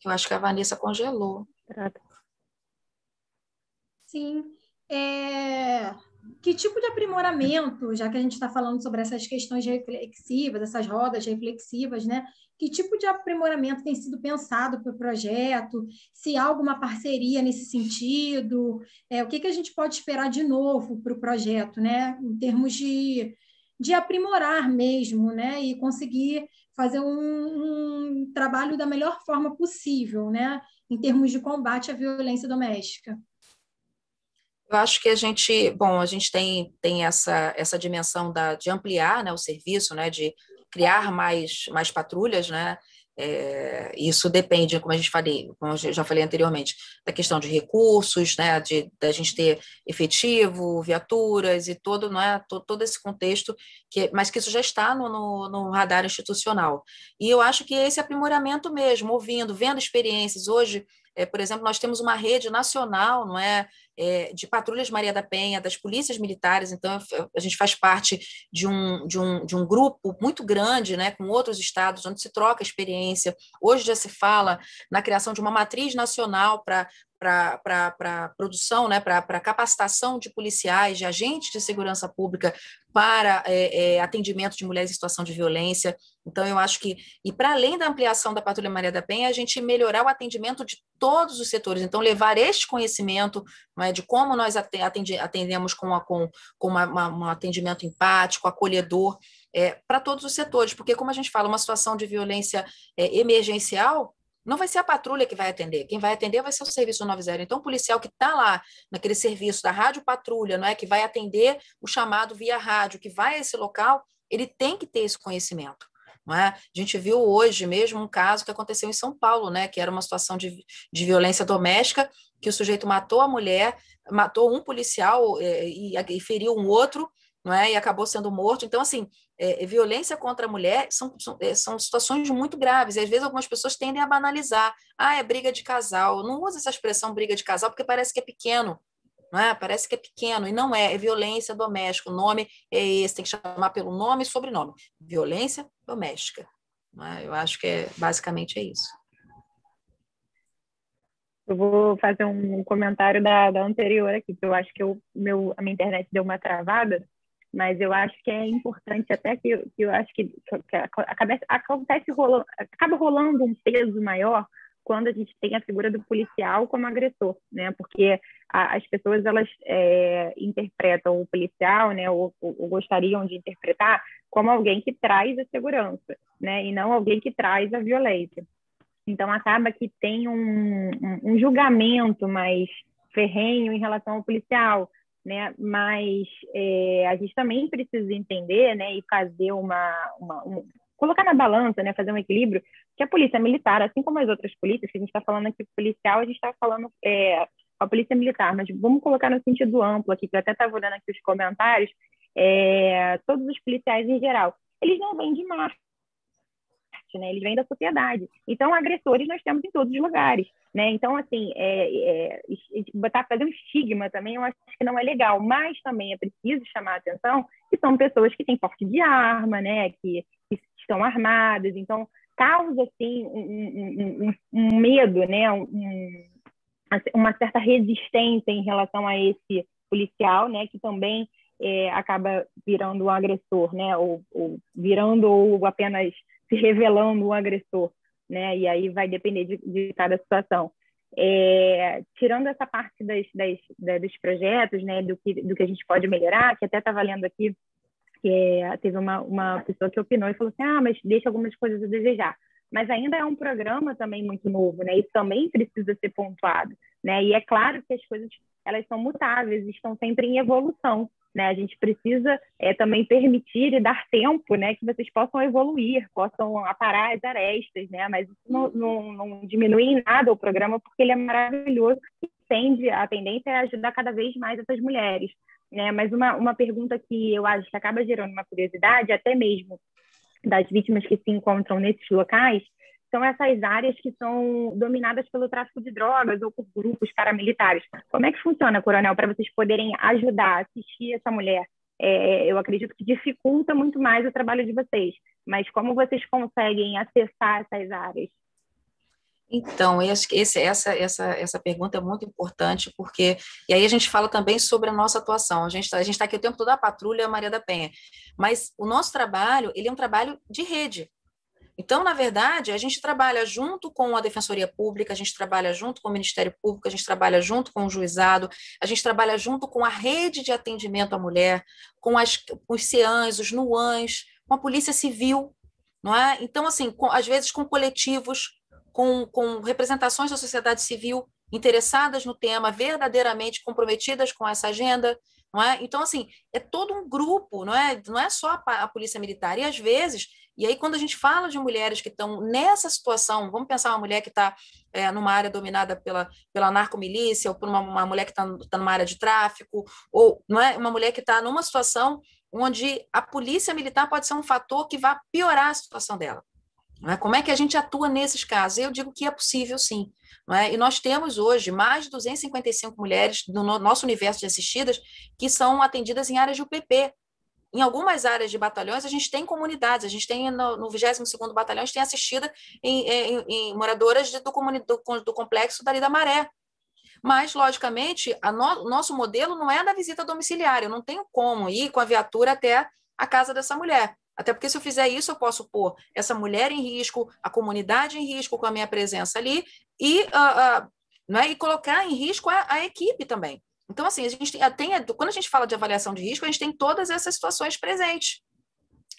Eu acho que a Vanessa congelou. Sim. É, que tipo de aprimoramento, já que a gente está falando sobre essas questões reflexivas, essas rodas reflexivas, né? Que tipo de aprimoramento tem sido pensado para o projeto? Se há alguma parceria nesse sentido? É, o que, que a gente pode esperar de novo para o projeto, né? Em termos de, de aprimorar mesmo, né? E conseguir fazer um, um trabalho da melhor forma possível, né? Em termos de combate à violência doméstica. Eu acho que a gente, bom, a gente tem, tem essa, essa dimensão da, de ampliar né, o serviço, né, de criar mais, mais patrulhas, né? É, isso depende, como a gente falei, como eu já falei anteriormente, da questão de recursos, né, de da gente ter efetivo, viaturas e todo, não é, todo, todo esse contexto, que, mas que isso já está no, no, no, radar institucional. E eu acho que esse aprimoramento mesmo, ouvindo, vendo experiências. Hoje, é, por exemplo, nós temos uma rede nacional, não é, é, de patrulhas Maria da Penha, das polícias militares, então a gente faz parte de um, de um, de um grupo muito grande, né, com outros estados, onde se troca experiência. Hoje já se fala na criação de uma matriz nacional para para produção, né, para capacitação de policiais, de agentes de segurança pública para é, é, atendimento de mulheres em situação de violência. Então, eu acho que, e para além da ampliação da Patrulha Maria da Penha, a gente melhorar o atendimento de todos os setores. Então, levar este conhecimento é, de como nós atendemos com, a, com, com uma, uma, um atendimento empático, acolhedor, é, para todos os setores, porque, como a gente fala, uma situação de violência é, emergencial, não vai ser a patrulha que vai atender, quem vai atender vai ser o serviço 90. Então, o policial que está lá naquele serviço da rádio patrulha, não é que vai atender o chamado via rádio, que vai a esse local, ele tem que ter esse conhecimento. É? A gente viu hoje mesmo um caso que aconteceu em São Paulo, né, que era uma situação de, de violência doméstica, que o sujeito matou a mulher, matou um policial é, e, e feriu um outro, não é? E acabou sendo morto. Então, assim, é, violência contra a mulher são, são, é, são, situações muito graves. E às vezes algumas pessoas tendem a banalizar. Ah, é briga de casal. Não usa essa expressão briga de casal porque parece que é pequeno. Não é? Parece que é pequeno, e não é, é violência doméstica. O nome é esse, tem que chamar pelo nome e sobrenome. Violência doméstica. É? Eu acho que é, basicamente é isso. Eu vou fazer um comentário da, da anterior aqui, que eu acho que eu, meu, a minha internet deu uma travada mas eu acho que é importante até que, que eu acho que, que acontece, acontece acaba rolando um peso maior quando a gente tem a figura do policial como agressor, né? Porque a, as pessoas elas é, interpretam o policial, né? Ou, ou, gostariam de interpretar como alguém que traz a segurança, né? E não alguém que traz a violência. Então acaba que tem um, um, um julgamento mais ferrenho em relação ao policial, né? Mas é, a gente também precisa entender, né, e fazer uma, uma um, colocar na balança, né, fazer um equilíbrio, que a polícia militar, assim como as outras polícias, que a gente está falando aqui policial, a gente está falando é, a polícia militar, mas vamos colocar no sentido amplo aqui, que eu até estava olhando aqui os comentários, é, todos os policiais em geral, eles não vêm de marcha, né? Eles vêm da sociedade. Então, agressores nós temos em todos os lugares, né? Então, assim, é, é, fazer um estigma também, eu acho que não é legal. Mas também é preciso chamar a atenção que são pessoas que têm porte de arma, né? Que estão armadas. Então, causa assim um, um, um medo, né? Um, uma certa resistência em relação a esse policial, né? Que também é, acaba virando um agressor, né? Ou, ou virando ou apenas se revelando um agressor, né? E aí vai depender de, de cada situação. É, tirando essa parte das, das, das, dos projetos, né, do que, do que a gente pode melhorar, que até estava lendo aqui, que é, teve uma, uma pessoa que opinou e falou assim, ah, mas deixa algumas coisas a desejar. Mas ainda é um programa também muito novo, né? Isso também precisa ser pontuado, né? E é claro que as coisas elas são mutáveis, estão sempre em evolução, né? A gente precisa é, também permitir e dar tempo, né, que vocês possam evoluir, possam aparar as arestas, né? Mas isso não, não, não diminui em nada o programa, porque ele é maravilhoso e tende, a tendência é ajudar cada vez mais essas mulheres. Né? Mas uma, uma pergunta que eu acho que acaba gerando uma curiosidade, até mesmo das vítimas que se encontram nesses locais, são essas áreas que são dominadas pelo tráfico de drogas ou por grupos paramilitares. Como é que funciona, Coronel, para vocês poderem ajudar, assistir essa mulher? É, eu acredito que dificulta muito mais o trabalho de vocês, mas como vocês conseguem acessar essas áreas? Então, esse, essa, essa, essa pergunta é muito importante, porque. E aí a gente fala também sobre a nossa atuação. A gente está tá aqui o tempo todo a patrulha Maria da Penha. Mas o nosso trabalho, ele é um trabalho de rede. Então, na verdade, a gente trabalha junto com a Defensoria Pública, a gente trabalha junto com o Ministério Público, a gente trabalha junto com o juizado, a gente trabalha junto com a rede de atendimento à mulher, com as, os CEANs, os NUANs, com a Polícia Civil, não é? Então, assim, com, às vezes com coletivos, com, com representações da sociedade civil interessadas no tema, verdadeiramente comprometidas com essa agenda, não é? Então, assim, é todo um grupo, não é? Não é só a, a polícia militar. E às vezes e aí, quando a gente fala de mulheres que estão nessa situação, vamos pensar uma mulher que está é, numa área dominada pela, pela narcomilícia, ou por uma, uma mulher que está tá numa área de tráfico, ou não é uma mulher que está numa situação onde a polícia militar pode ser um fator que vai piorar a situação dela. É? Como é que a gente atua nesses casos? Eu digo que é possível, sim. É? E nós temos hoje mais de 255 mulheres no nosso universo de assistidas que são atendidas em áreas de UPP. Em algumas áreas de batalhões, a gente tem comunidades, a gente tem no, no 22º Batalhão, a gente tem assistida em, em, em moradoras de, do, do, do, complexo dali da Maré. Mas, logicamente, o no, nosso modelo não é da visita domiciliar, eu não tenho como ir com a viatura até a casa dessa mulher. Até porque, se eu fizer isso, eu posso pôr essa mulher em risco, a comunidade em risco com a minha presença ali e, uh, uh, né, e colocar em risco a, a, equipe também. Então, assim, a gente tem, tem, quando a gente fala de avaliação de risco, a gente tem todas essas situações presentes.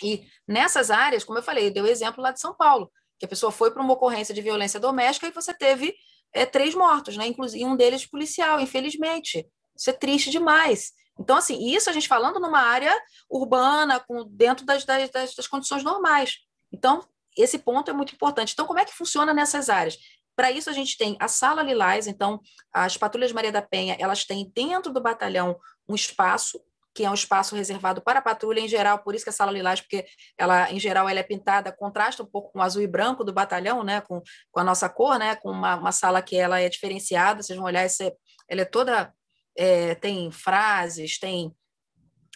E nessas áreas, como eu falei, eu dei o exemplo lá de São Paulo, que a pessoa foi para uma ocorrência de violência doméstica e você teve é, três mortos, né? Inclusive um deles policial, infelizmente. Isso é triste demais. Então, assim, isso a gente falando numa área urbana, com, dentro das, das, das condições normais. Então, esse ponto é muito importante. Então, como é que funciona nessas áreas? Para isso, a gente tem a Sala Lilás, então, as patrulhas Maria da Penha, elas têm dentro do batalhão um espaço, que é um espaço reservado para a patrulha em geral, por isso que a Sala Lilás, porque ela, em geral, ela é pintada, contrasta um pouco com o azul e branco do batalhão, né, com, com a nossa cor, né, com uma, uma sala que ela é diferenciada, vocês vão olhar, é, ela é toda é, tem frases, tem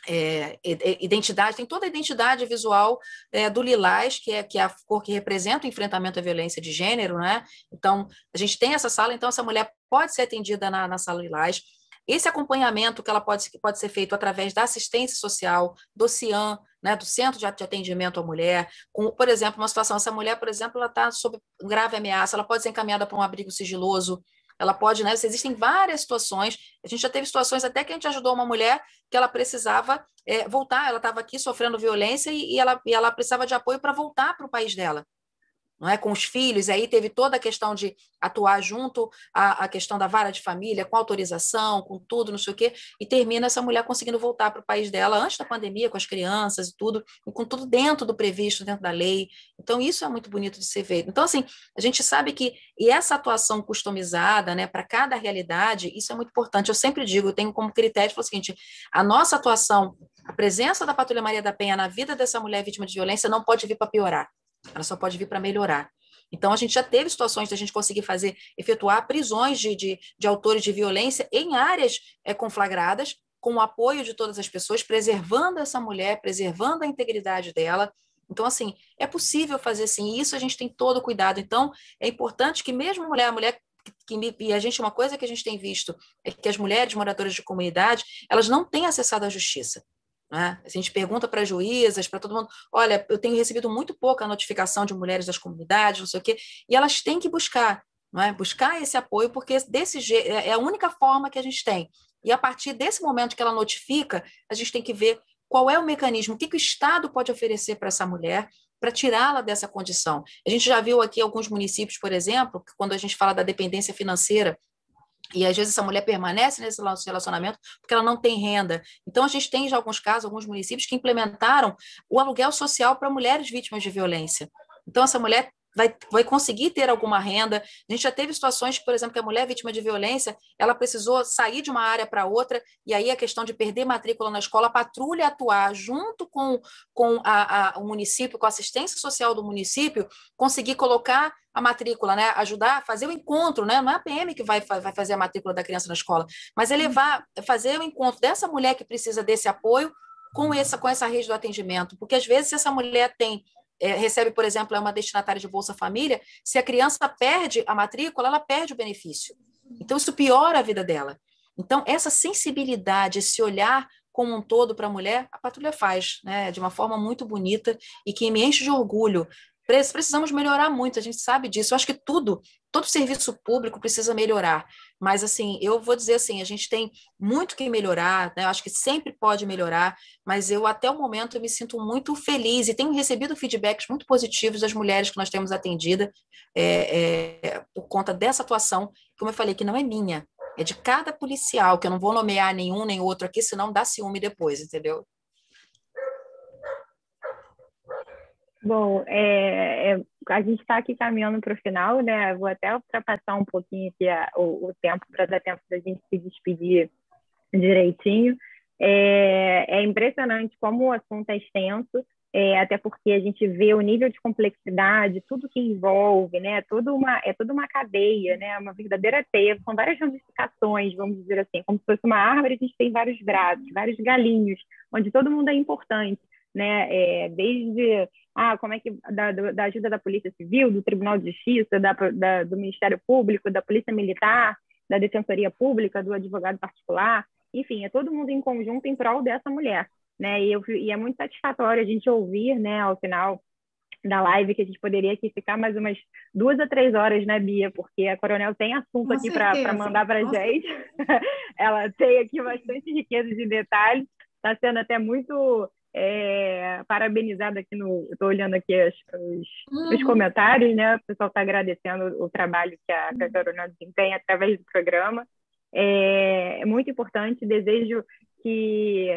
é, identidade, tem toda a identidade visual é, do lilás, que é, que é a cor que representa o enfrentamento à violência de gênero, né? Então, a gente tem essa sala, então essa mulher pode ser atendida na, na sala lilás. Esse acompanhamento que ela pode, pode ser feito através da assistência social, do CIAM, né, do Centro de Atendimento à Mulher, com, por exemplo, uma situação, essa mulher, por exemplo, ela está sob grave ameaça, ela pode ser encaminhada para um abrigo sigiloso, ela pode, né? Existem várias situações. A gente já teve situações até que a gente ajudou uma mulher que ela precisava é, voltar, ela estava aqui sofrendo violência e, e, ela, e ela precisava de apoio para voltar para o país dela não é, com os filhos, aí teve toda a questão de atuar junto à, à questão da vara de família, com autorização, com tudo, não sei o quê, e termina essa mulher conseguindo voltar para o país dela antes da pandemia, com as crianças e tudo, e com tudo dentro do previsto, dentro da lei. Então, isso é muito bonito de ser feito. Então, assim, a gente sabe que, e essa atuação customizada, né, para cada realidade, isso é muito importante. Eu sempre digo, eu tenho como critério o seguinte: a nossa atuação, a presença da Patrulha Maria da Penha na vida dessa mulher vítima de violência não pode vir para piorar ela só pode vir para melhorar. Então, a gente já teve situações de a gente conseguir fazer, efetuar prisões de, de, de autores de violência em áreas é, conflagradas, com o apoio de todas as pessoas, preservando essa mulher, preservando a integridade dela. Então, assim, é possível fazer sim, isso a gente tem todo cuidado. Então, é importante que mesmo mulher, a mulher que, e a gente, uma coisa que a gente tem visto é que as mulheres moradoras de comunidade, elas não têm acessado à justiça. Né? A gente pergunta para juízas, para todo mundo: olha, eu tenho recebido muito pouca notificação de mulheres das comunidades, não sei o quê, e elas têm que buscar, não é? buscar esse apoio, porque desse é, é a única forma que a gente tem. E a partir desse momento que ela notifica, a gente tem que ver qual é o mecanismo, o que, que o Estado pode oferecer para essa mulher para tirá-la dessa condição. A gente já viu aqui alguns municípios, por exemplo, que quando a gente fala da dependência financeira, e às vezes essa mulher permanece nesse relacionamento porque ela não tem renda. Então a gente tem já alguns casos, alguns municípios que implementaram o aluguel social para mulheres vítimas de violência. Então essa mulher vai, vai conseguir ter alguma renda. A gente já teve situações, por exemplo, que a mulher vítima de violência, ela precisou sair de uma área para outra, e aí a questão de perder matrícula na escola, a patrulha atuar junto com, com a, a, o município, com a assistência social do município, conseguir colocar a matrícula, né? ajudar a fazer o encontro, né? não é a PM que vai, vai fazer a matrícula da criança na escola, mas é levar, fazer o encontro dessa mulher que precisa desse apoio com essa, com essa rede do atendimento, porque às vezes se essa mulher tem é, recebe, por exemplo, é uma destinatária de Bolsa Família, se a criança perde a matrícula, ela perde o benefício. Então, isso piora a vida dela. Então, essa sensibilidade, esse olhar como um todo para a mulher, a patrulha faz, né, de uma forma muito bonita e que me enche de orgulho Precisamos melhorar muito, a gente sabe disso. Eu acho que tudo, todo serviço público precisa melhorar. Mas, assim, eu vou dizer assim, a gente tem muito que melhorar, né? Eu acho que sempre pode melhorar, mas eu, até o momento, eu me sinto muito feliz e tenho recebido feedbacks muito positivos das mulheres que nós temos atendida é, é, por conta dessa atuação, como eu falei, que não é minha, é de cada policial, que eu não vou nomear nenhum nem outro aqui, senão dá ciúme depois, entendeu? Bom, é, é, a gente está aqui caminhando para o final, né? Vou até ultrapassar um pouquinho aqui a, o, o, tempo para dar tempo da gente se despedir direitinho. É, é, impressionante como o assunto é extenso, é, até porque a gente vê o nível de complexidade, tudo que envolve, né? Toda uma, é toda uma cadeia, né? Uma verdadeira teia, com várias ramificações, vamos dizer assim, como se fosse uma árvore, a gente tem vários braços, vários galinhos, onde todo mundo é importante, né? É, desde ah, como é que da, da, ajuda da Polícia Civil, do Tribunal de Justiça, da, da, do Ministério Público, da Polícia Militar, da Defensoria Pública, do advogado particular, enfim, é todo mundo em conjunto em prol dessa mulher, né? E, eu, e é muito satisfatório a gente ouvir, né, ao final da live, que a gente poderia aqui ficar mais umas duas a três horas, né, Bia? Porque a Coronel tem assunto com aqui para mandar para gente. [laughs] Ela tem aqui bastante riqueza de detalhes. Está sendo até muito é, parabenizada aqui no. Estou olhando aqui as, os, uhum. os, comentários, né? O pessoal está agradecendo o trabalho que a, que a Coronel desempenha através do programa. É, é muito importante, desejo que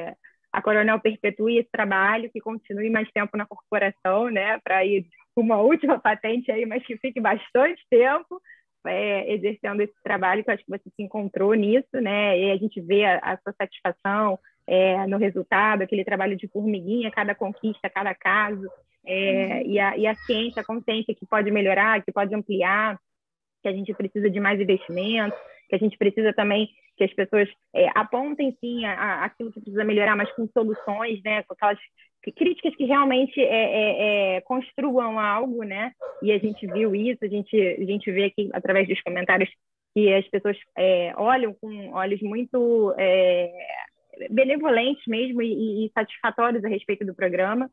a Coronel perpetue esse trabalho, que continue mais tempo na corporação, né, para ir uma última [laughs] patente aí, mas que fique bastante tempo é, exercendo esse trabalho, que eu acho que você se encontrou nisso, né, e a gente vê a, a sua satisfação é, no resultado, aquele trabalho de formiguinha, cada conquista, cada caso, é, e, a, e a ciência, a consciência que pode melhorar, que pode ampliar, que a gente precisa de mais investimento, que a gente precisa também que as pessoas é, apontem sim a, a, aquilo que precisa melhorar, mas com soluções, né, com aquelas críticas que realmente é, é, é, construam algo, né? E a gente viu isso, a gente a gente vê aqui através dos comentários que as pessoas é, olham com olhos muito é, benevolentes mesmo e, e, satisfatórios a respeito do programa.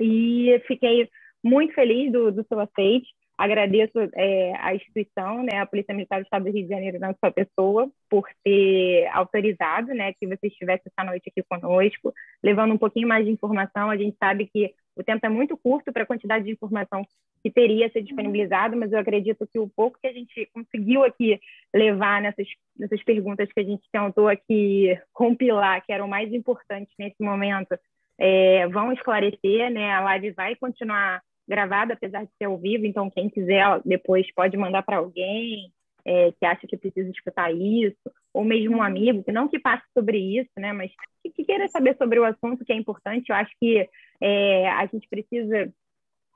E fiquei muito feliz do, do seu aceite. Agradeço é, a instituição, né, a Polícia Militar do Estado do Rio de Janeiro, na sua pessoa, por ter autorizado né, que você estivesse essa noite aqui conosco, levando um pouquinho mais de informação. A gente sabe que o tempo é muito curto para a quantidade de informação que teria a ser disponibilizado, mas eu acredito que o pouco que a gente conseguiu aqui levar nessas, nessas perguntas que a gente tentou aqui compilar, que eram mais importantes nesse momento, é, vão esclarecer, né? A live vai continuar gravada, apesar de ser ao vivo, então quem quiser depois pode mandar para alguém é, que acha que precisa escutar isso, ou mesmo um amigo, que não que passe sobre isso, né, mas que, que queira saber sobre o assunto, que é importante. Eu acho que é, a gente precisa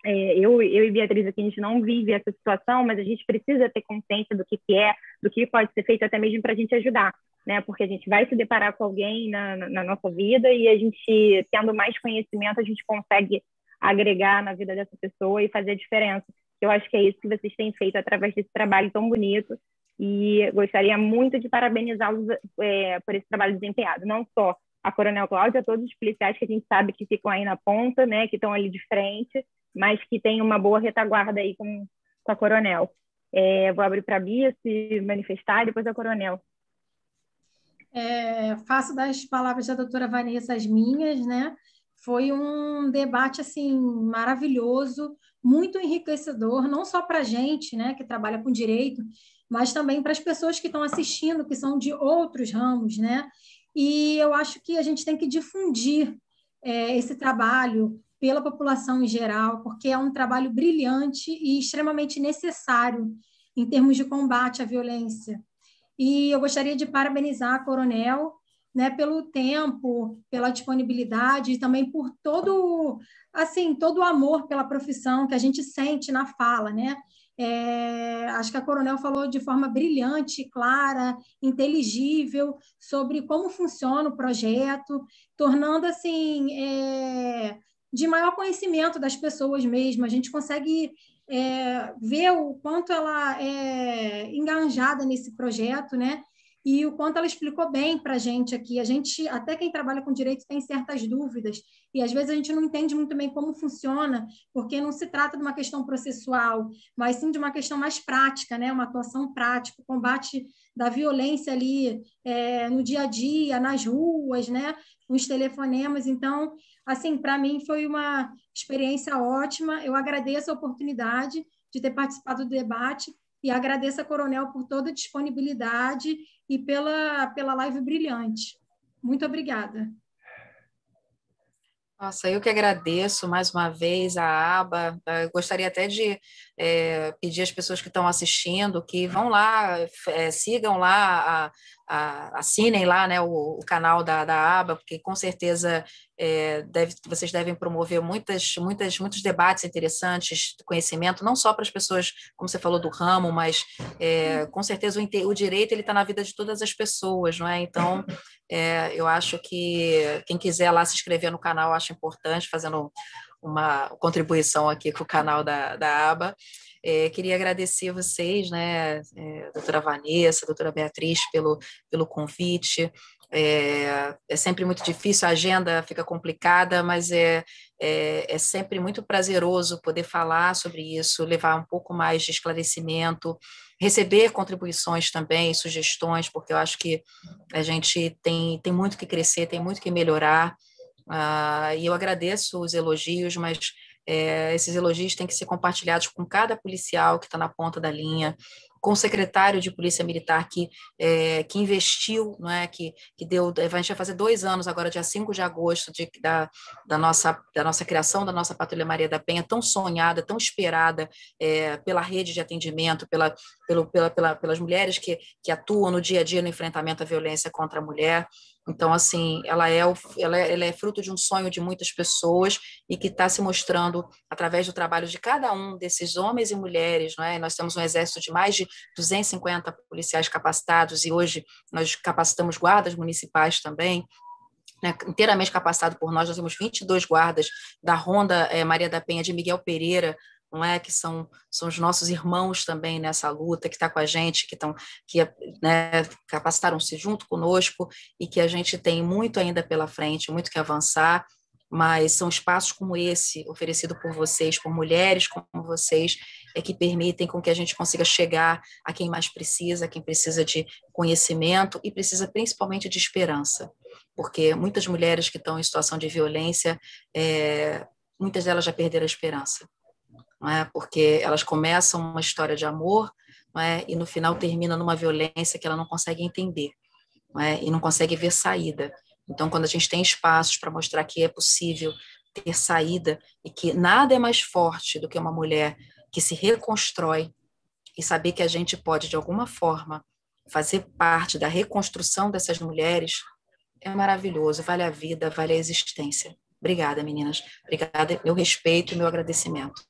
é, eu, eu e Beatriz aqui, a gente não vive essa situação, mas a gente precisa ter consciência do que, que é, do que pode ser feito até mesmo para a gente ajudar, né? Porque a gente vai se deparar com alguém na, na, nossa vida e a gente, tendo mais conhecimento, a gente consegue agregar na vida dessa pessoa e fazer a diferença. Eu acho que é isso que vocês têm feito através desse trabalho tão bonito e gostaria muito de parabenizá-los é, por esse trabalho desempenhado, não só a Coronel Cláudia, todos os policiais que a gente sabe que ficam aí na ponta, né, que estão ali de frente, mas que tem uma boa retaguarda aí com, com a Coronel. É, vou abrir para a Bia se manifestar depois a Coronel. É, faço das palavras da doutora Vanessa as minhas, né? Foi um debate assim maravilhoso, muito enriquecedor, não só para a gente, né, que trabalha com direito, mas também para as pessoas que estão assistindo, que são de outros ramos, né? E eu acho que a gente tem que difundir é, esse trabalho pela população em geral, porque é um trabalho brilhante e extremamente necessário em termos de combate à violência. E eu gostaria de parabenizar a Coronel né, pelo tempo, pela disponibilidade e também por todo assim todo o amor pela profissão que a gente sente na fala, né? É, acho que a Coronel falou de forma brilhante, clara, inteligível sobre como funciona o projeto, tornando assim é, de maior conhecimento das pessoas mesmo. A gente consegue é, ver o quanto ela é engajada nesse projeto, né? E o quanto ela explicou bem para a gente aqui. A gente, até quem trabalha com direito, tem certas dúvidas, e às vezes a gente não entende muito bem como funciona, porque não se trata de uma questão processual, mas sim de uma questão mais prática, né? uma atuação prática, combate da violência ali é, no dia a dia, nas ruas, né? os telefonemas. Então, assim, para mim foi uma experiência ótima. Eu agradeço a oportunidade de ter participado do debate e agradeço a Coronel por toda a disponibilidade e pela, pela live brilhante. Muito obrigada. Nossa, eu que agradeço mais uma vez a aba. Eu gostaria até de é, pedir às pessoas que estão assistindo que vão lá, é, sigam lá a, assinem lá né, o, o canal da, da aba, porque com certeza é, deve, vocês devem promover muitas, muitas, muitos debates interessantes, conhecimento, não só para as pessoas, como você falou, do ramo, mas é, com certeza o, o direito está na vida de todas as pessoas, não é? Então, é, eu acho que quem quiser lá se inscrever no canal, acho importante, fazendo uma contribuição aqui com o canal da, da aba. É, queria agradecer vocês, né, é, doutora Vanessa, doutora Beatriz, pelo, pelo convite. É, é, sempre muito difícil, a agenda fica complicada, mas é, é, é, sempre muito prazeroso poder falar sobre isso, levar um pouco mais de esclarecimento, receber contribuições também, sugestões, porque eu acho que a gente tem, tem muito que crescer, tem muito que melhorar. Ah, e eu agradeço os elogios, mas é, esses elogios têm que ser compartilhados com cada policial que está na ponta da linha, com o secretário de Polícia Militar que, é, que investiu, não é, que, que deu, a gente vai fazer dois anos agora, dia 5 de agosto, de, da, da, nossa, da nossa criação da nossa Patrulha Maria da Penha, tão sonhada, tão esperada é, pela rede de atendimento, pela, pelo, pela, pela, pelas mulheres que, que atuam no dia a dia no enfrentamento à violência contra a mulher. Então, assim, ela é, o, ela é, ela é fruto de um sonho de muitas pessoas e que está se mostrando através do trabalho de cada um desses homens e mulheres, não é? Nós temos um exército de mais de 250 policiais capacitados e hoje nós capacitamos guardas municipais também, né, inteiramente capacitado por nós. Nós temos 22 guardas da Ronda é, Maria da Penha de Miguel Pereira, não é? Que são, são os nossos irmãos também nessa luta que está com a gente que estão que né, capacitaram-se junto conosco e que a gente tem muito ainda pela frente muito que avançar mas são espaços como esse oferecido por vocês por mulheres como vocês é que permitem com que a gente consiga chegar a quem mais precisa quem precisa de conhecimento e precisa principalmente de esperança. Porque muitas mulheres que estão em situação de violência é, muitas delas já perderam a esperança não é? porque elas começam uma história de amor não é? e no final termina numa violência que ela não consegue entender não é? e não consegue ver saída. Então, quando a gente tem espaços para mostrar que é possível ter saída e que nada é mais forte do que uma mulher que se reconstrói e saber que a gente pode, de alguma forma, fazer parte da reconstrução dessas mulheres, é maravilhoso, vale a vida, vale a existência. Obrigada, meninas. Obrigada, meu respeito e meu agradecimento.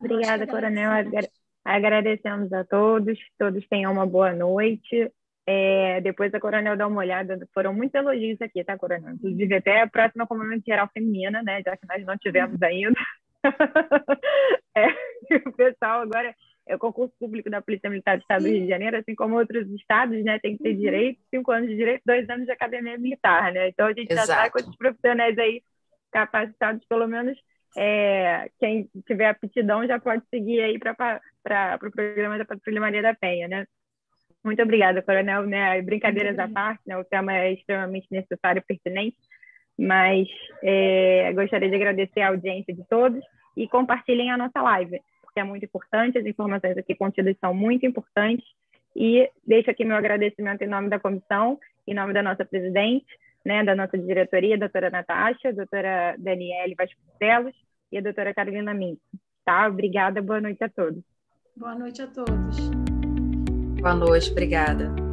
Obrigada, Coronel. Agradecemos a todos, todos tenham uma boa noite. É, depois a Coronel dá uma olhada, foram muitos elogios aqui, tá, Coronel? Inclusive até a próxima Comandante Geral Feminina, né, já que nós não tivemos ainda. [laughs] é, o pessoal agora, é o concurso público da Polícia Militar do Estado do Rio de Janeiro, assim como outros estados, né, tem que ter uhum. direito, cinco anos de direito, dois anos de academia militar, né? Então a gente Exato. já está com esses profissionais aí capacitados, pelo menos é, quem tiver aptidão já pode seguir aí para o pro programa da Patrulha Maria da Penha, né? Muito obrigada, Coronel. Né? Brincadeiras à parte, né? o tema é extremamente necessário e pertinente, mas é, gostaria de agradecer a audiência de todos e compartilhem a nossa live, porque é muito importante, as informações aqui contidas são muito importantes, e deixo aqui meu agradecimento em nome da comissão, em nome da nossa presidente, né, da nossa diretoria, a doutora Natasha, a doutora Daniele Vasconcelos e a doutora Carolina Minto. Tá? Obrigada, boa noite a todos. Boa noite a todos. Boa noite, obrigada.